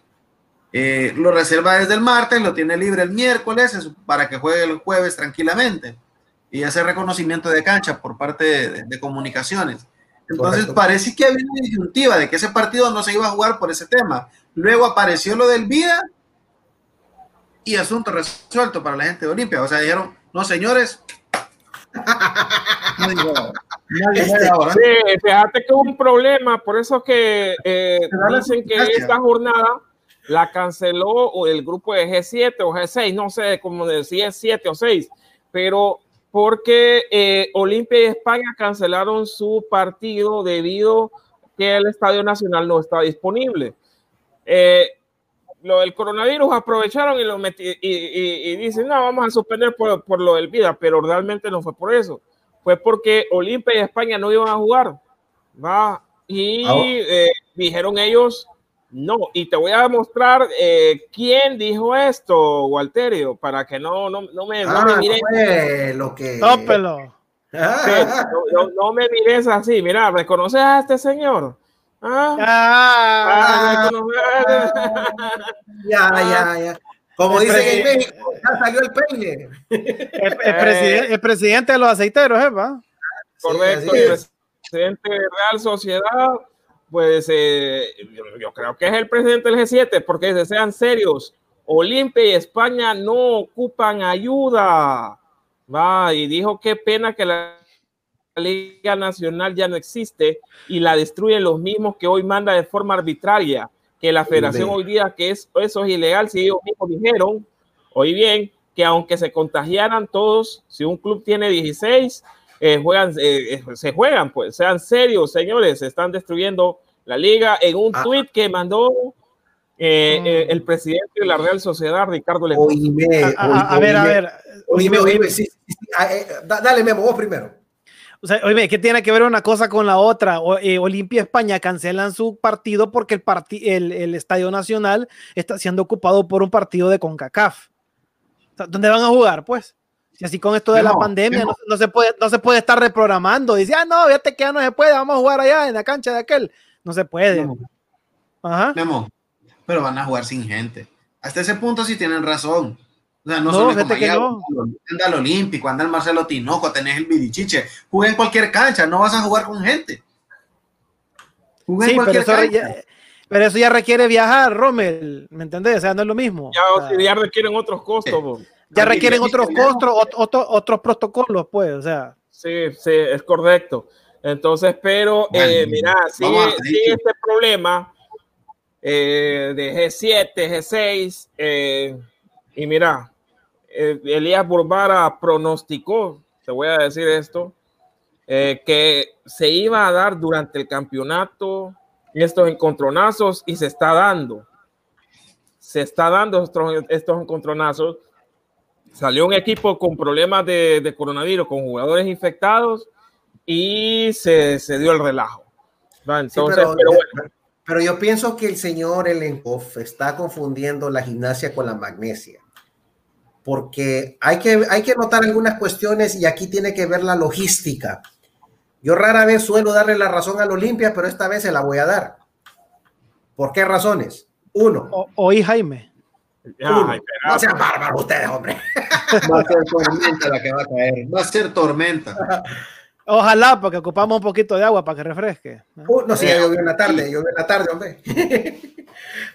Eh, lo reserva desde el martes, lo tiene libre el miércoles para que juegue el jueves tranquilamente y hace reconocimiento de cancha por parte de, comunicaciones. Entonces parece que había una disyuntiva de que ese partido no se iba a jugar por ese tema. Luego apareció lo del Vida y asunto resuelto para la gente de Olimpia. O sea, dijeron, no, señores. Este, sí, fíjate que hubo un problema, por eso que eh, dicen que esta jornada la canceló el grupo de G7 o G6, no sé cómo decir 7 o 6, pero porque eh, Olimpia y España cancelaron su partido debido que el Estadio Nacional no está disponible. Eh, lo del coronavirus aprovecharon y lo metí, y, dicen, no, vamos a suspender por, lo del vida, pero realmente no fue por eso. Fue porque Olimpia y España no iban a jugar. ¿va? Y eh, dijeron ellos, no. Y te voy a mostrar eh, quién dijo esto, Walterio, para que no, no, no me, no me ah, mires. lo que... Tópelo. no, me mires así. Mira, ¿reconoces a este señor? Ah. Ah. ya, ya, ya. Como dicen en México, ya salió el peine. El, presidente, de los aceiteros, ¿eh? Correcto, el presidente de Real Sociedad, pues eh, yo, creo que es el presidente del G7, porque sean serios, Olimpia y España no ocupan ayuda. Va, y dijo qué pena que la Liga Nacional ya no existe y la destruyen los mismos que hoy manda de forma arbitraria, que la federación hoy día que es, eso es ilegal, si ellos mismos dijeron, hoy bien, que aunque se contagiaran todos, si un club tiene 16, eh, juegan, eh, eh, se juegan, pues sean serios, señores, se están destruyendo la liga en un ah. tuit que mandó mm. el presidente de la Real Sociedad, Ricardo a, ver, a ver. dale, Memo, vos primero. O sea, oye, ¿qué tiene que ver una cosa con la otra? Eh, Olimpia España cancelan su partido porque el, el, Estadio Nacional está siendo ocupado por un partido de CONCACAF. ¿Dónde van a jugar, pues? Si así con esto de la pandemia no, se puede, no se puede estar reprogramando. Dice, ah, no, fíjate que ya no se puede, vamos a jugar allá en la cancha de aquel. No se puede. Ajá. pero van a jugar sin gente. Hasta ese punto sí tienen razón o sea, no, no solo que no. anda el Olímpico, anda el Marcelo Tinoco, tenés el Vidichiche. Juega en cualquier cancha, no vas a jugar con gente. sí, pero eso, ya, pero eso, ya, requiere viajar, Rommel, ¿me entendés? O sea, no es lo mismo. Ya, requieren otros costos. Ya requieren otros costos, otros protocolos, pues, o sea. Sí, sí, es correcto. Entonces, pero, eh, mira, sigue, sigue este problema eh, de G7, G6, eh, y mira, eh, Elías Burbara pronosticó, te voy a decir esto, eh, que se iba a dar durante el campeonato estos encontronazos y se está dando. Se está dando estos, estos encontronazos. Salió un equipo con problemas de, coronavirus, con jugadores infectados y se, dio el relajo. Entonces, pero, bueno Pero yo pienso que el señor Elenkov está confundiendo la gimnasia con la magnesia. Porque hay que, hay que notar algunas cuestiones y aquí tiene que ver la logística. Yo rara vez suelo darle la razón al Olimpia, pero esta vez se la voy a dar. ¿Por qué razones? Uno. oí Jaime. No sean bárbaros ustedes, hombre. Va a ser tormenta la que va a caer. Va a ser tormenta. Ojalá, porque ocupamos un poquito de agua para que refresque. Uh, no, sí, ya llovió en la tarde, llovió en la tarde, hombre.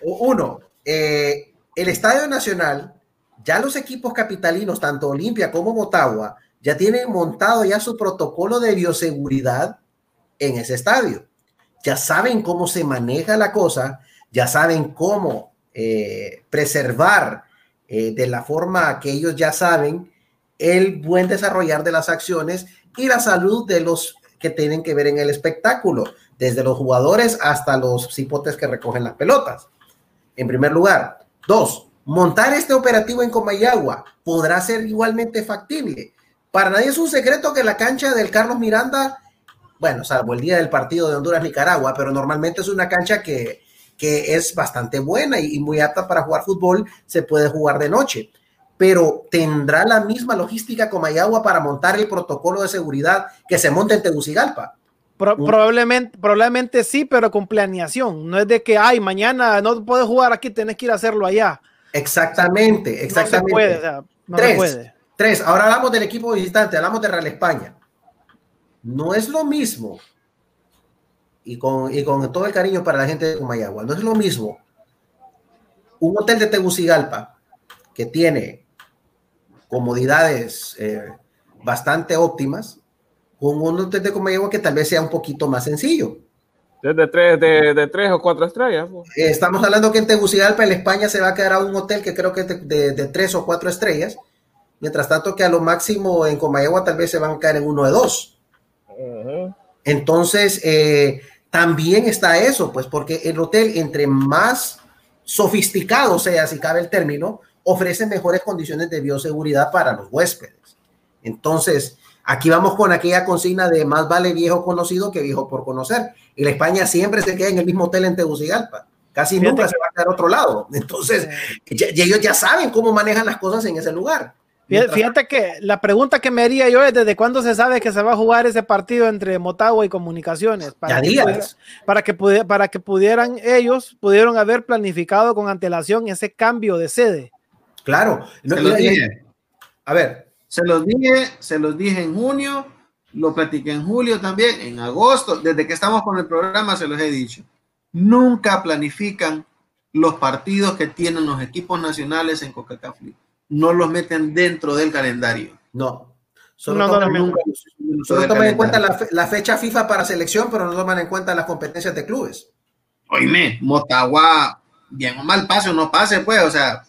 Uno, eh, el Estadio Nacional, ya los equipos capitalinos, tanto Olimpia como Motagua, ya tienen montado ya su protocolo de bioseguridad en ese estadio. Ya saben cómo se maneja la cosa, ya saben cómo eh, preservar eh, de la forma que ellos ya saben el buen desarrollar de las acciones y la salud de los que tienen que ver en el espectáculo, desde los jugadores hasta los cipotes que recogen las pelotas. En primer lugar. Dos, montar este operativo en Comayagua podrá ser igualmente factible. Para nadie es un secreto que la cancha del Carlos Miranda, bueno, salvo el día del partido de Honduras-Nicaragua, pero normalmente es una cancha que, que es bastante buena y, y muy apta para jugar fútbol, se puede jugar de noche pero tendrá la misma logística como Mayagua para montar el protocolo de seguridad que se monta en Tegucigalpa. probablemente, probablemente sí, pero con planeación. No es de que, ay, mañana no puedes jugar aquí, tenés que ir a hacerlo allá. Exactamente, exactamente. No se puede, no tres, puede. tres, ahora hablamos del equipo visitante, hablamos de Real España. No es lo mismo, y con, y con todo el cariño para la gente de Comayagua, no es lo mismo un hotel de Tegucigalpa que tiene comodidades eh, bastante óptimas, con un hotel de Comayagua que tal vez sea un poquito más sencillo. De tres, de, tres o cuatro estrellas. Eh, estamos hablando que en Tegucigalpa, en España, se va a quedar a un hotel que creo que es de, tres o cuatro estrellas, mientras tanto que a lo máximo en Comayagua tal vez se van a caer en uno de dos. Entonces, eh, también está eso, pues porque el hotel, entre más sofisticado sea, si cabe el término, ofrece mejores condiciones de bioseguridad para los huéspedes. Entonces, aquí vamos con aquella consigna de más vale viejo conocido que viejo por conocer. Y la España siempre se queda en el mismo hotel en Tegucigalpa. Casi nunca se va a quedar a otro lado. Entonces, ellos ya saben cómo manejan las cosas en ese lugar. Fíjate que la pregunta que me haría yo es desde cuándo se sabe que se va a jugar ese partido entre Motagua y Comunicaciones para, que, para, que, para que pudieran ellos pudieron haber planificado con antelación ese cambio de sede. Claro. Se los dije. A ver. Se los dije, se los dije en junio, lo platiqué en julio también, en agosto, desde que estamos con el programa se los he dicho. Nunca planifican los partidos que tienen los equipos nacionales en CONCACAF No los meten dentro del calendario. No. Solo toman, en cuenta la, fecha FIFA para selección, pero no toman en cuenta las competencias de clubes. Oíme, Motagua, bien o mal pase o no pase, pues, o sea,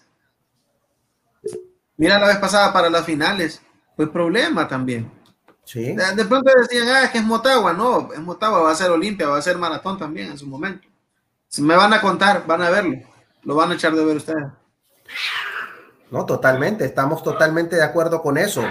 Mira la vez pasada para las finales, fue problema también. Sí. De, pronto decían, ah, es que es Motagua. No, es Motagua, va a ser Olimpia, va a ser Maratón también en su momento. Si me van a contar, van a verlo. Lo van a echar de ver ustedes. No, totalmente, estamos totalmente de acuerdo con eso.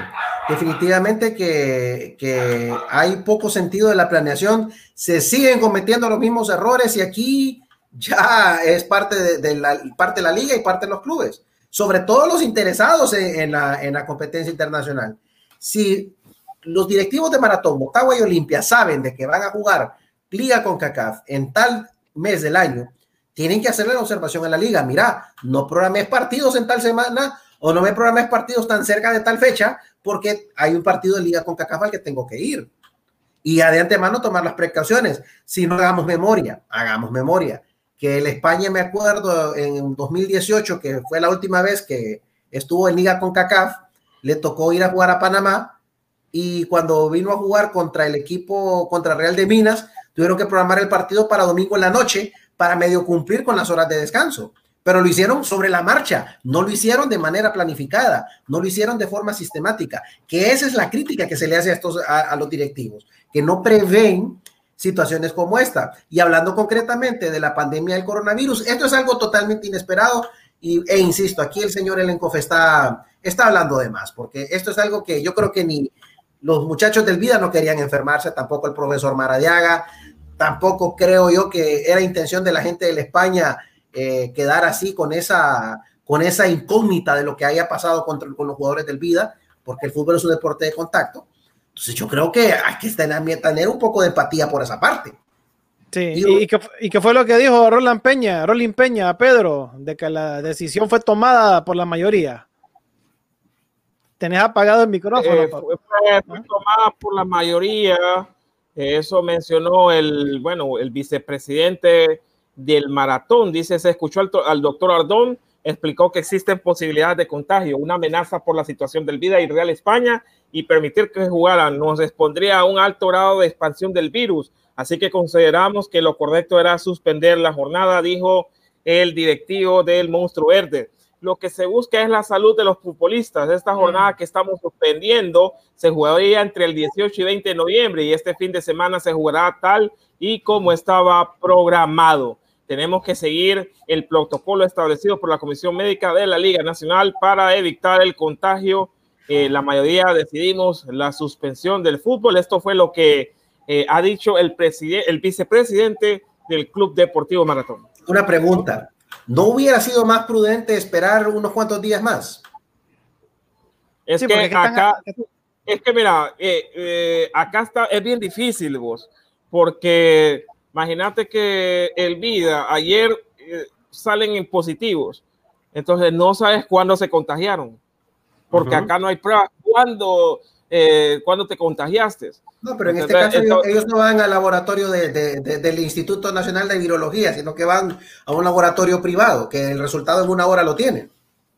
Definitivamente que, que, hay poco sentido de la planeación, se siguen cometiendo los mismos errores y aquí ya es parte de, la, parte de la liga y parte de los clubes sobre todo los interesados en, la, competencia internacional. Si los directivos de Maratón, Motagua y Olimpia saben de que van a jugar Liga con CACAF en tal mes del año, tienen que hacerle la observación a la liga. Mira, no programes partidos en tal semana o no me programes partidos tan cerca de tal fecha porque hay un partido de Liga con CACAF al que tengo que ir. Y de antemano tomar las precauciones. Si no hagamos memoria, hagamos memoria que el España, me acuerdo, en 2018, que fue la última vez que estuvo en Liga con CACAF, le tocó ir a jugar a Panamá y cuando vino a jugar contra el equipo, contra Real de Minas, tuvieron que programar el partido para domingo en la noche para medio cumplir con las horas de descanso. Pero lo hicieron sobre la marcha, no lo hicieron de manera planificada, no lo hicieron de forma sistemática, que esa es la crítica que se le hace a, estos, a los directivos, que no prevén situaciones como esta. Y hablando concretamente de la pandemia del coronavirus, esto es algo totalmente inesperado y, e insisto, aquí el señor Elencof está, está hablando de más, porque esto es algo que yo creo que ni los muchachos del Vida no querían enfermarse, tampoco el profesor Maradiaga, tampoco creo yo que era intención de la gente de la España eh, quedar así con esa, con esa incógnita de lo que haya pasado contra, con los jugadores del Vida, porque el fútbol es un deporte de contacto. Entonces yo creo que hay que tener un poco de empatía por esa parte. Sí, y, qué, fue lo que dijo Roland Peña, Rolín Peña a Pedro, de que la decisión fue tomada por la mayoría. Tenés apagado el micrófono. Eh, fue, tomada por la mayoría. Eso mencionó el, bueno, el vicepresidente del maratón. Dice, se escuchó al, doctor Ardón, explicó que existen posibilidades de contagio, una amenaza por la situación del Vida y Real España y permitir que jugaran nos expondría a un alto grado de expansión del virus Así que consideramos que lo correcto era suspender la jornada, dijo el directivo del Monstruo Verde. Lo que se busca es la salud de los futbolistas. Esta mm. jornada que estamos suspendiendo se jugaría entre el 18 y 20 de noviembre y este fin de semana se jugará tal y como estaba programado. Tenemos que seguir el protocolo establecido por la Comisión Médica de la Liga Nacional para evitar el contagio. Eh, la mayoría decidimos la suspensión del fútbol. Esto fue lo que eh, ha dicho el, el vicepresidente del Club Deportivo Maratón. Una pregunta, ¿no hubiera sido más prudente esperar unos cuantos días más? Es que acá, es que mira, eh, eh, acá está, es bien difícil vos, porque imagínate que el vida ayer salen en positivos, entonces no sabes cuándo se contagiaron, porque acá no hay pruebas. ¿Cuándo, ¿Cuándo te contagiaste? No, pero en este caso ellos, no van al laboratorio del Instituto Nacional de Virología, sino que van a un laboratorio privado, que el resultado en una hora lo tienen.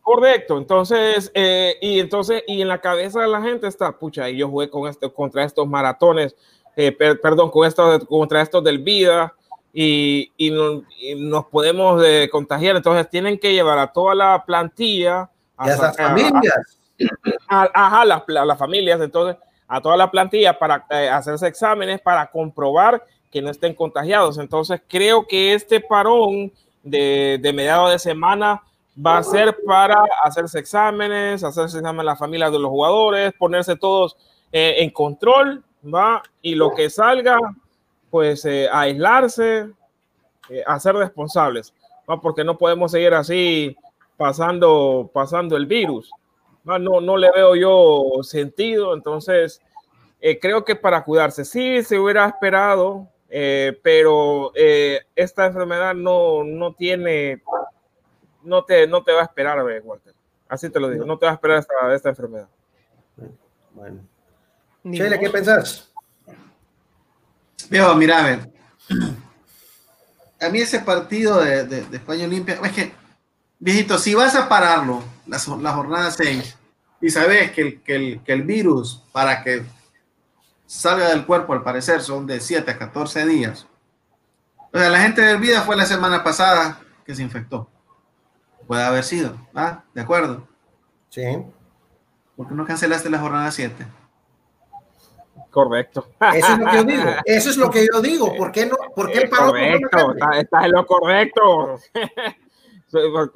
Correcto, entonces, eh, y entonces, y en la cabeza de la gente está, pucha, y yo jugué con esto, contra estos maratones, eh, perdón, con estos, contra estos del vida, y, nos podemos eh, contagiar, entonces tienen que llevar a toda la plantilla, a, familias. A, las, a las familias, entonces a toda la plantilla para eh, hacerse exámenes para comprobar que no estén contagiados. Entonces creo que este parón de, de mediados de semana va a ser para hacerse exámenes, hacerse exámenes a la familia de los jugadores, ponerse todos eh, en control, ¿va? Y lo que salga, pues eh, aislarse, a ser responsables, ¿va? Porque no podemos seguir así pasando, pasando el virus no, no le veo yo sentido, entonces eh, creo que para cuidarse, sí se hubiera esperado, eh, pero eh, esta enfermedad no, no tiene, no te, no te va a esperar, Walter. Así te lo digo, no te va a esperar esta, esta enfermedad. Bueno. Chile, ¿qué pensás? Viejo, mira, a ver. A mí ese partido de, de, España Olimpia, es que, viejito, si vas a pararlo, la, la jornada 6, y sabes que el, que, el, que el virus, para que salga del cuerpo, al parecer, son de 7 a 14 días. O sea, la gente del vida fue la semana pasada que se infectó. Puede haber sido, ¿ah? ¿De acuerdo? Sí. ¿Por qué no cancelaste la jornada 7? Correcto. Eso es lo que yo digo. Eso es lo que yo digo. ¿Por qué no? ¿Por qué el paro? Correcto. Estás en lo correcto.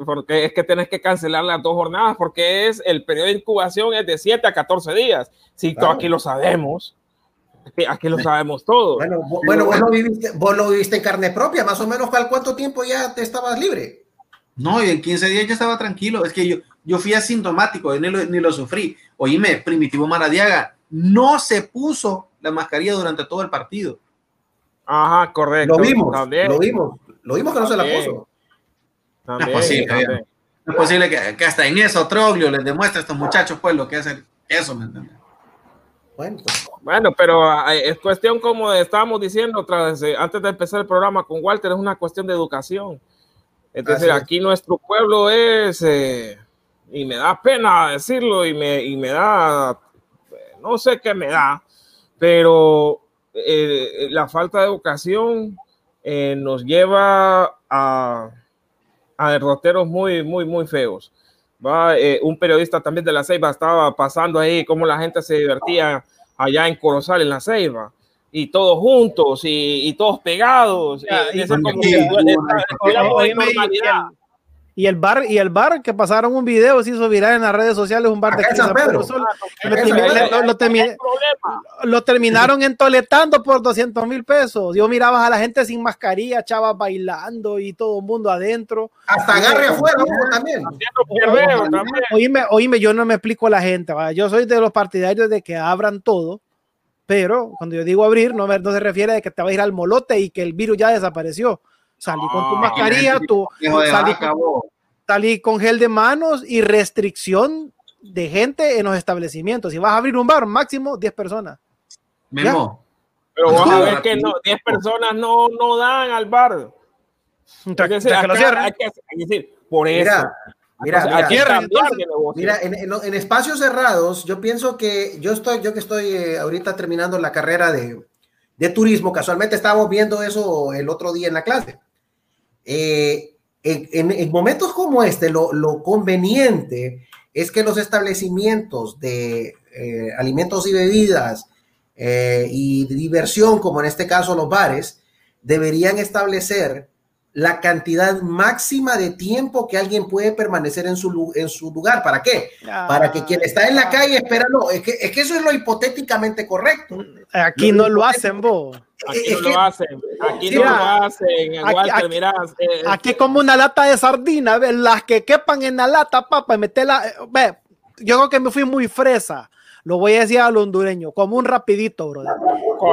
porque es que tienes que cancelar las dos jornadas, porque es el periodo de incubación es de 7 a 14 días. Si aquí lo sabemos, aquí lo sabemos todos. Bueno, bueno vos, lo viviste, vos lo viviste en carne propia, más o menos, ¿al cuánto tiempo ya te estabas libre? No, y en 15 días ya estaba tranquilo. Es que yo, yo fui asintomático, ni lo, ni lo sufrí. Oíme, Primitivo Maradiaga no se puso la mascarilla durante todo el partido. Ajá, correcto. Lo vimos, lo vimos, lo vimos que no se la puso no es posible, es posible que, hasta en eso Troglio les demuestre a estos muchachos pues lo que es eso, ¿me entiendes? Bueno, pues. bueno, pero ah, es cuestión como estábamos diciendo tras, eh, antes de empezar el programa con Walter, es una cuestión de educación. Entonces aquí nuestro pueblo es, eh, y me da pena decirlo, y me, y me da, no sé qué me da, pero eh, la falta de educación nos lleva a, a derroteros muy, muy, muy feos. ¿va? Eh, un periodista también de la Ceiba estaba pasando ahí cómo la gente se divertía allá en Corozal, en la Ceiba, y todos juntos y, todos pegados. y, Y el bar, y el bar que pasaron un video, se hizo viral en las redes sociales, un bar de San Pedro. Lo, terminaron entoletando por 200 mil pesos. Yo miraba a la gente sin mascarilla, chavas bailando y todo el mundo adentro. Hasta agarre afuera también. Oíme, oíme, yo no me explico a la gente. Yo soy de los partidarios de que abran todo pero cuando yo digo abrir, no, no se refiere a que te va a ir al molote y que el virus ya desapareció. Salí con tu mascarilla, tu, salí, con, salí con gel de manos y restricción de gente en los establecimientos. Si vas a abrir un bar, máximo 10 personas. Memo. Pero vas a ver que no, 10 personas no, no dan al bar. Entonces, hay que decir, por eso. Mira, mira, en, espacios cerrados, yo pienso que yo estoy, yo que estoy eh, ahorita terminando la carrera de, de, turismo, casualmente estábamos viendo eso el otro día en la clase. Eh, en, momentos como este, lo, conveniente es que los establecimientos de eh, alimentos y bebidas y diversión, como en este caso los bares, deberían establecer la cantidad máxima de tiempo que alguien puede permanecer en su, en su lugar. ¿Para qué? Para que quien está en la calle espera, no, es que, es que eso es lo hipotéticamente correcto. Aquí no lo hacen, vos. Aquí no lo hacen, aquí no lo hacen. Aquí, como una lata de sardina, las que quepan en la lata, papá, meterla, ve, yo creo que me fui muy fresa lo voy a decir al hondureño, como un rapidito, bro.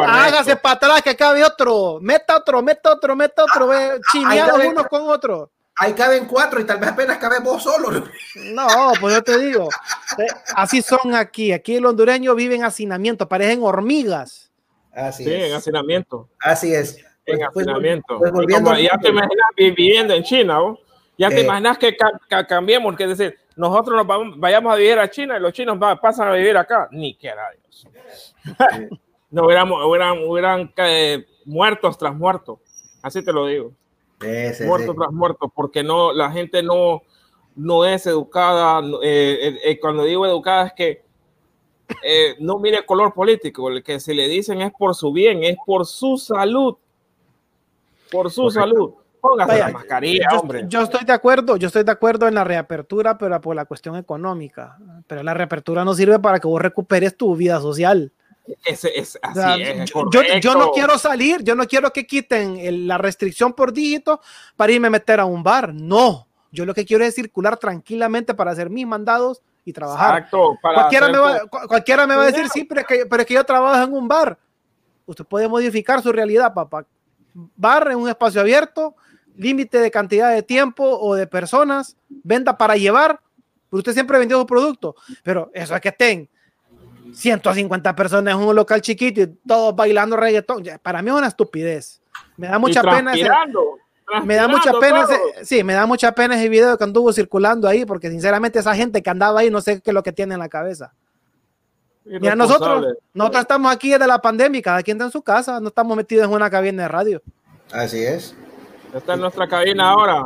Hágase para atrás que cabe otro, meta otro, meta otro, meta otro, ah, chineados unos con otros. Ahí caben cuatro y tal vez apenas cabe vos solo. No, pues yo te digo, eh, así son aquí. Aquí los hondureños viven hacinamiento, parecen hormigas. Así sí, en hacinamiento. Así es. En pues, pues, hacinamiento. Pues, ya te imaginas viviendo en China, ¿o? Ya te eh. imaginas que cambiemos, que decir, nosotros nos vamos, vayamos a vivir a China y los chinos pasan a vivir acá, ni quiera Dios. no hubiéramos, hubieran, hubieran eh, muertos tras muertos, así te lo digo. muertos tras muertos, porque no, la gente no, no es educada. Eh, eh, cuando digo educada es que no mire color político, el que se le dicen es por su bien, es por su salud, por su salud. Póngase la mascarilla, yo, hombre. Yo estoy de acuerdo, yo estoy de acuerdo en la reapertura, pero por la cuestión económica. Pero la reapertura no sirve para que vos recuperes tu vida social. es, así yo, no quiero salir, yo no quiero que quiten la restricción por dígito para irme a meter a un bar. No, yo lo que quiero es circular tranquilamente para hacer mis mandados y trabajar. Exacto, cualquiera, me va, cualquiera me va a decir, sí, pero es, que, pero es que yo trabajo en un bar. Usted puede modificar su realidad, papá. Bar en un espacio abierto, límite de cantidad de tiempo o de personas, venda para llevar, usted siempre vendió su producto, pero eso es que estén 150 personas en un local chiquito y todos bailando reggaetón, para mí es una estupidez. Me da mucha pena. me da mucha pena, ese, sí, me da mucha pena ese video que anduvo circulando ahí, porque sinceramente esa gente que andaba ahí no sé qué es lo que tiene en la cabeza. Mira, nosotros, nosotros estamos aquí desde la pandemia, cada quien está en su casa, no estamos metidos en una cabina de radio. Así es. Está en nuestra cabina ahora.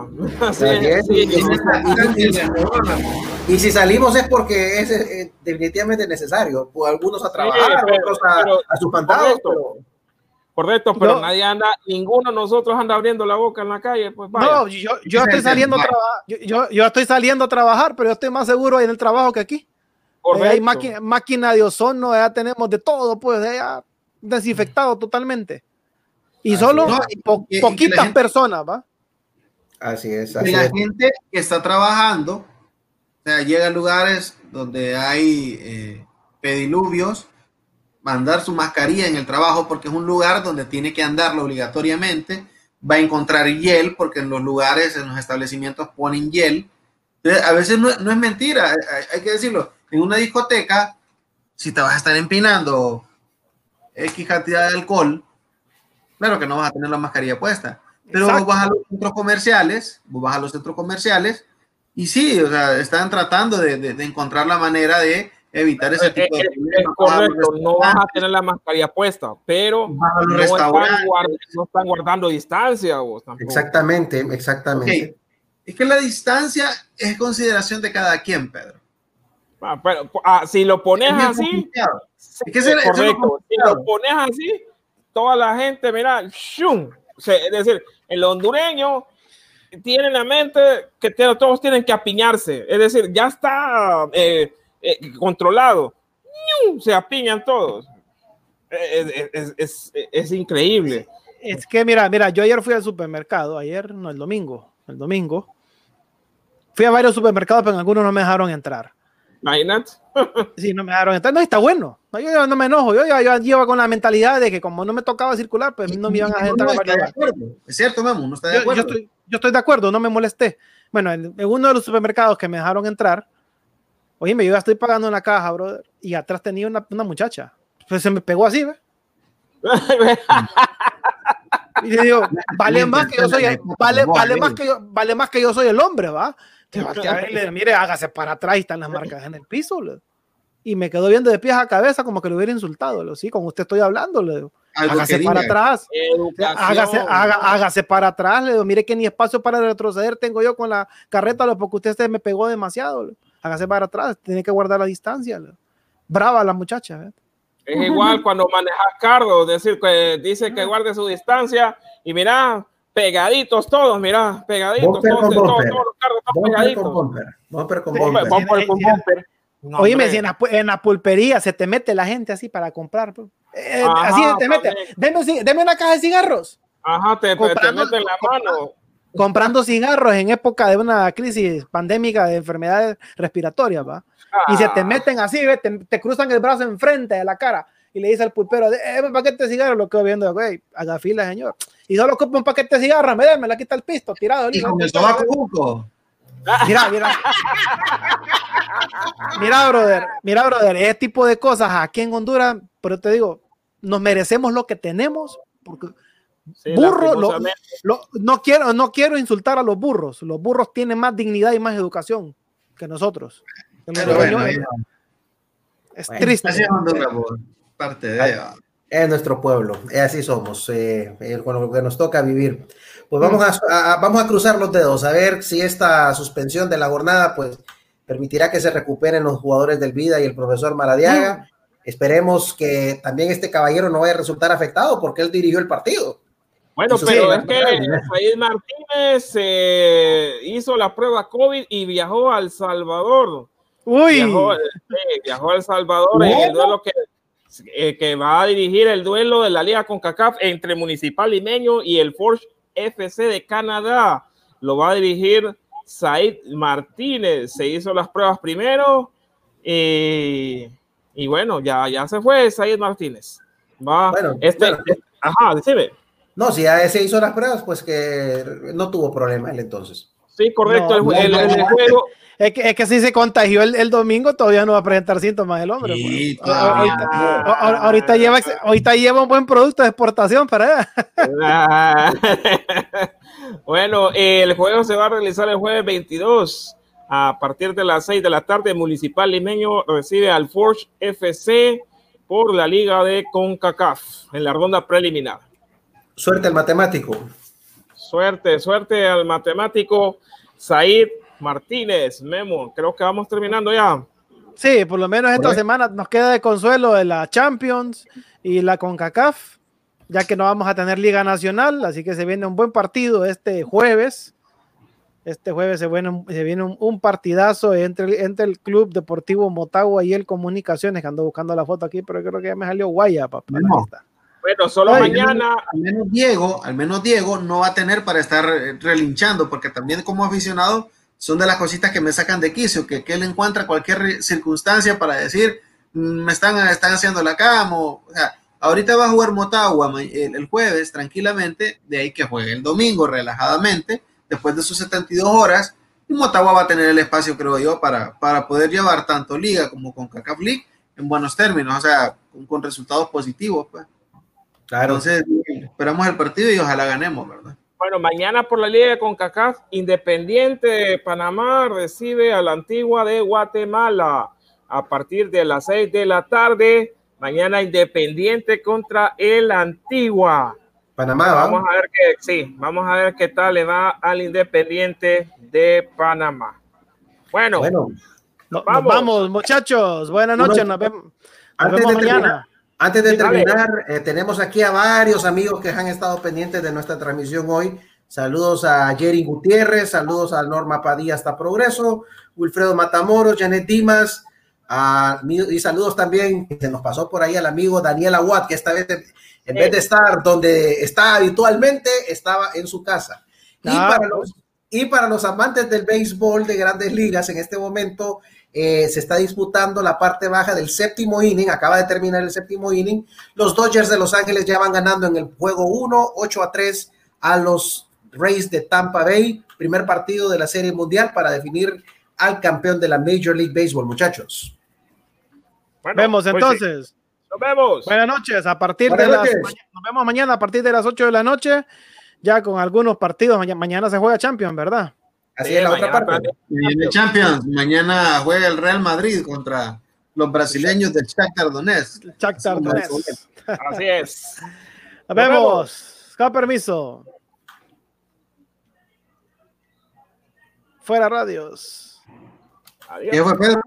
y, si salimos es porque es eh, definitivamente necesario. Pues algunos a trabajar, otros a, sus pantallas. Correcto, pero nadie anda, ninguno de nosotros anda abriendo la boca en la calle. Pues No, yo, yo estoy saliendo a trabajar, yo, yo, estoy saliendo a trabajar, pero yo estoy más seguro en el trabajo que aquí. hay máquina, de ozono, ya tenemos de todo, pues ya desinfectado totalmente. Y solo poquitas personas, ¿va? Así es. Así la gente que está trabajando, o sea, llega a lugares donde hay eh, pediluvios, mandar su mascarilla en el trabajo porque es un lugar donde tiene que andarlo obligatoriamente, va a encontrar hiel porque en los lugares, en los establecimientos ponen hiel. Entonces, a veces no, no es mentira, hay, hay, que decirlo. En una discoteca, si te vas a estar empinando X cantidad de alcohol, Claro que no vas a tener la mascarilla puesta, pero vos vas a los centros comerciales, vos vas a los centros comerciales y sí, o sea, están tratando de, de, encontrar la manera de evitar ese tipo de problemas. correcto, no vas a tener la mascarilla puesta, pero no están, no están, guardando distancia. Vos, exactamente, exactamente. Es que la distancia es consideración de cada quien, Pedro. Ah, pero, ah, si lo pones así, es que es correcto, si lo pones así, toda la gente, mira, shum, es decir, el hondureño tienen la mente que todos tienen que apiñarse. Es decir, ya está eh, eh, controlado. Se apiñan todos. Es, es, es, increíble. Es que mira, mira, yo ayer fui al supermercado, ayer, no, el domingo, el domingo. Fui a varios supermercados, pero en algunos no me dejaron entrar. Imagínate. Sí, no me dejaron entrar. No, está bueno. Yo, no me enojo. Yo, yo, llevo con la mentalidad de que como no me tocaba circular, pues no me iban a entrar. es cierto, Memo, no está de acuerdo. Yo, estoy, de acuerdo, no me molesté. Bueno, en, uno de los supermercados que me dejaron entrar, oye, me yo ya estoy pagando en la caja, brother, y atrás tenía una, una muchacha. Pues se me pegó así, ¿ves? y le digo, vale más que yo soy, vale, vale más que yo, vale más que yo soy el hombre, ¿va? Mire, hágase para atrás y están las marcas en el piso. Y me quedó viendo de pies a cabeza como que lo hubiera insultado. Sí, como usted estoy hablando, le hágase para atrás. Hágase, hágase, para atrás. Le digo, mire que ni espacio para retroceder tengo yo con la carreta, porque usted se me pegó demasiado. Hágase para atrás, tiene que guardar la distancia. Brava la muchacha. ¿eh? Es igual cuando manejas cargo, decir que dice que guarde su distancia y mira, pegaditos todos, mira, pegaditos todos, todos, todos, los carros están pegaditos. Bumper con bumper. Bumper con bumper. No, Oye, me en la, en la, pulpería se te mete la gente así para comprar. Eh, Ajá, así te mete. Deme, deme, una caja de cigarros. Ajá, te, comprando, te mete la mano. Comprando cigarros en época de una crisis pandémica de enfermedades respiratorias, ¿va? Y se te ah. meten así, ¿ve? Te, te, cruzan el brazo enfrente de la cara y le dice al pulpero, eh, un paquete de cigarros, lo que viendo, güey, haga fila, señor. Y solo ocupa un paquete de cigarros, me, me la quita el pisto, tirado. Y con el tabaco Mira, mira. mira, brother, mira, brother, ese tipo de cosas aquí en Honduras, pero te digo, nos merecemos lo que tenemos, porque burro, no, quiero, no quiero insultar a los burros, los burros tienen más dignidad y más educación que nosotros. es triste. Parte de es nuestro pueblo, así somos, eh, con lo que nos toca vivir. Pues vamos a, vamos a cruzar los dedos, a ver si esta suspensión de la jornada, pues permitirá que se recuperen los jugadores del Vida y el profesor Maradiaga. Esperemos que también este caballero no vaya a resultar afectado porque él dirigió el partido. Bueno, pero es que Said Martínez eh, hizo la prueba COVID y viajó a El Salvador. Uy. Viajó, viajó a El Salvador en el duelo que eh, que va a dirigir el duelo de la Liga con CACAF entre Municipal Limeño y el Forge FC de Canadá. Lo va a dirigir Said Martínez. Se hizo las pruebas primero y, bueno, ya, ya se fue Said Martínez. Va, este, ajá, decime. No, si ya se hizo las pruebas, pues que no tuvo problema él entonces. Sí, correcto. el, juego, es que, es que si se contagió el, el, domingo, todavía no va a presentar síntomas el hombre. Sí, pues. ahorita, lleva, ahorita lleva un buen producto de exportación para bueno, el juego se va a realizar el jueves 22 a partir de las 6 de la tarde. Municipal Limeño recibe al Forge FC por la liga de CONCACAF en la ronda preliminar. Suerte al matemático. Suerte, suerte al matemático Said Martínez, Memo, creo que vamos terminando ya. Sí, por lo menos esta semana nos queda de consuelo de la Champions y la CONCACAF, ya que no vamos a tener Liga Nacional, así que se viene un buen partido este jueves. Este jueves se viene, se viene un, partidazo entre, entre el Club Deportivo Motagua y el Comunicaciones, que ando buscando la foto aquí, pero creo que ya me salió guaya, papá. Bueno, solo mañana. Al menos Diego, al menos Diego no va a tener para estar relinchando, porque también como aficionado son de las cositas que me sacan de quicio, que, que él encuentra cualquier circunstancia para decir, mm, me están, están haciendo la cama, o, sea, ahorita va a jugar Motagua el, jueves tranquilamente, de ahí que juegue el domingo relajadamente, después de sus 72 horas, y Motagua va a tener el espacio, creo yo, para, para poder llevar tanto Liga como con CACAF League en buenos términos, o sea, con, resultados positivos, pues. Claro. Entonces, esperamos el partido y ojalá ganemos, ¿verdad? Bueno, mañana por la Liga con CACAF, Independiente de Panamá recibe a la Antigua de Guatemala a partir de las 6 de la tarde. Mañana Independiente contra el Antigua. Panamá, vamos a ver qué, sí, vamos a ver qué tal le va al Independiente de Panamá. Bueno, vamos. muchachos. Buenas noches, nos vemos, mañana. Antes de terminar, eh, tenemos aquí a varios amigos que han estado pendientes de nuestra transmisión hoy. Saludos a Jerry Gutiérrez, saludos a Norma Padilla hasta Progreso, Wilfredo Matamoros, Janet Dimas, y saludos también, se nos pasó por ahí al amigo Daniel Aguad, que esta vez en vez de estar donde está habitualmente, estaba en su casa. Y, para los, y para los amantes del béisbol de grandes ligas, en este momento eh, se está disputando la parte baja del séptimo inning, acaba de terminar el séptimo inning. Los Dodgers de Los Ángeles ya van ganando en el juego 1, 8 a 3 a los Rays de Tampa Bay, primer partido de la Serie Mundial para definir al campeón de la Major League Baseball, muchachos. vemos pues entonces. Nos vemos. Buenas noches. A partir de las nos vemos mañana a partir de las 8 de la noche, ya con algunos partidos. Mañana se juega Champions, ¿verdad? Así es la otra parte. Viene Champions. Mañana juega el Real Madrid contra los brasileños del Shakhtar Donetsk. Shakhtar Donetsk. Así es. Nos vemos. Con permiso. Fuera radios. Adiós. ¿Qué fue, Pedro?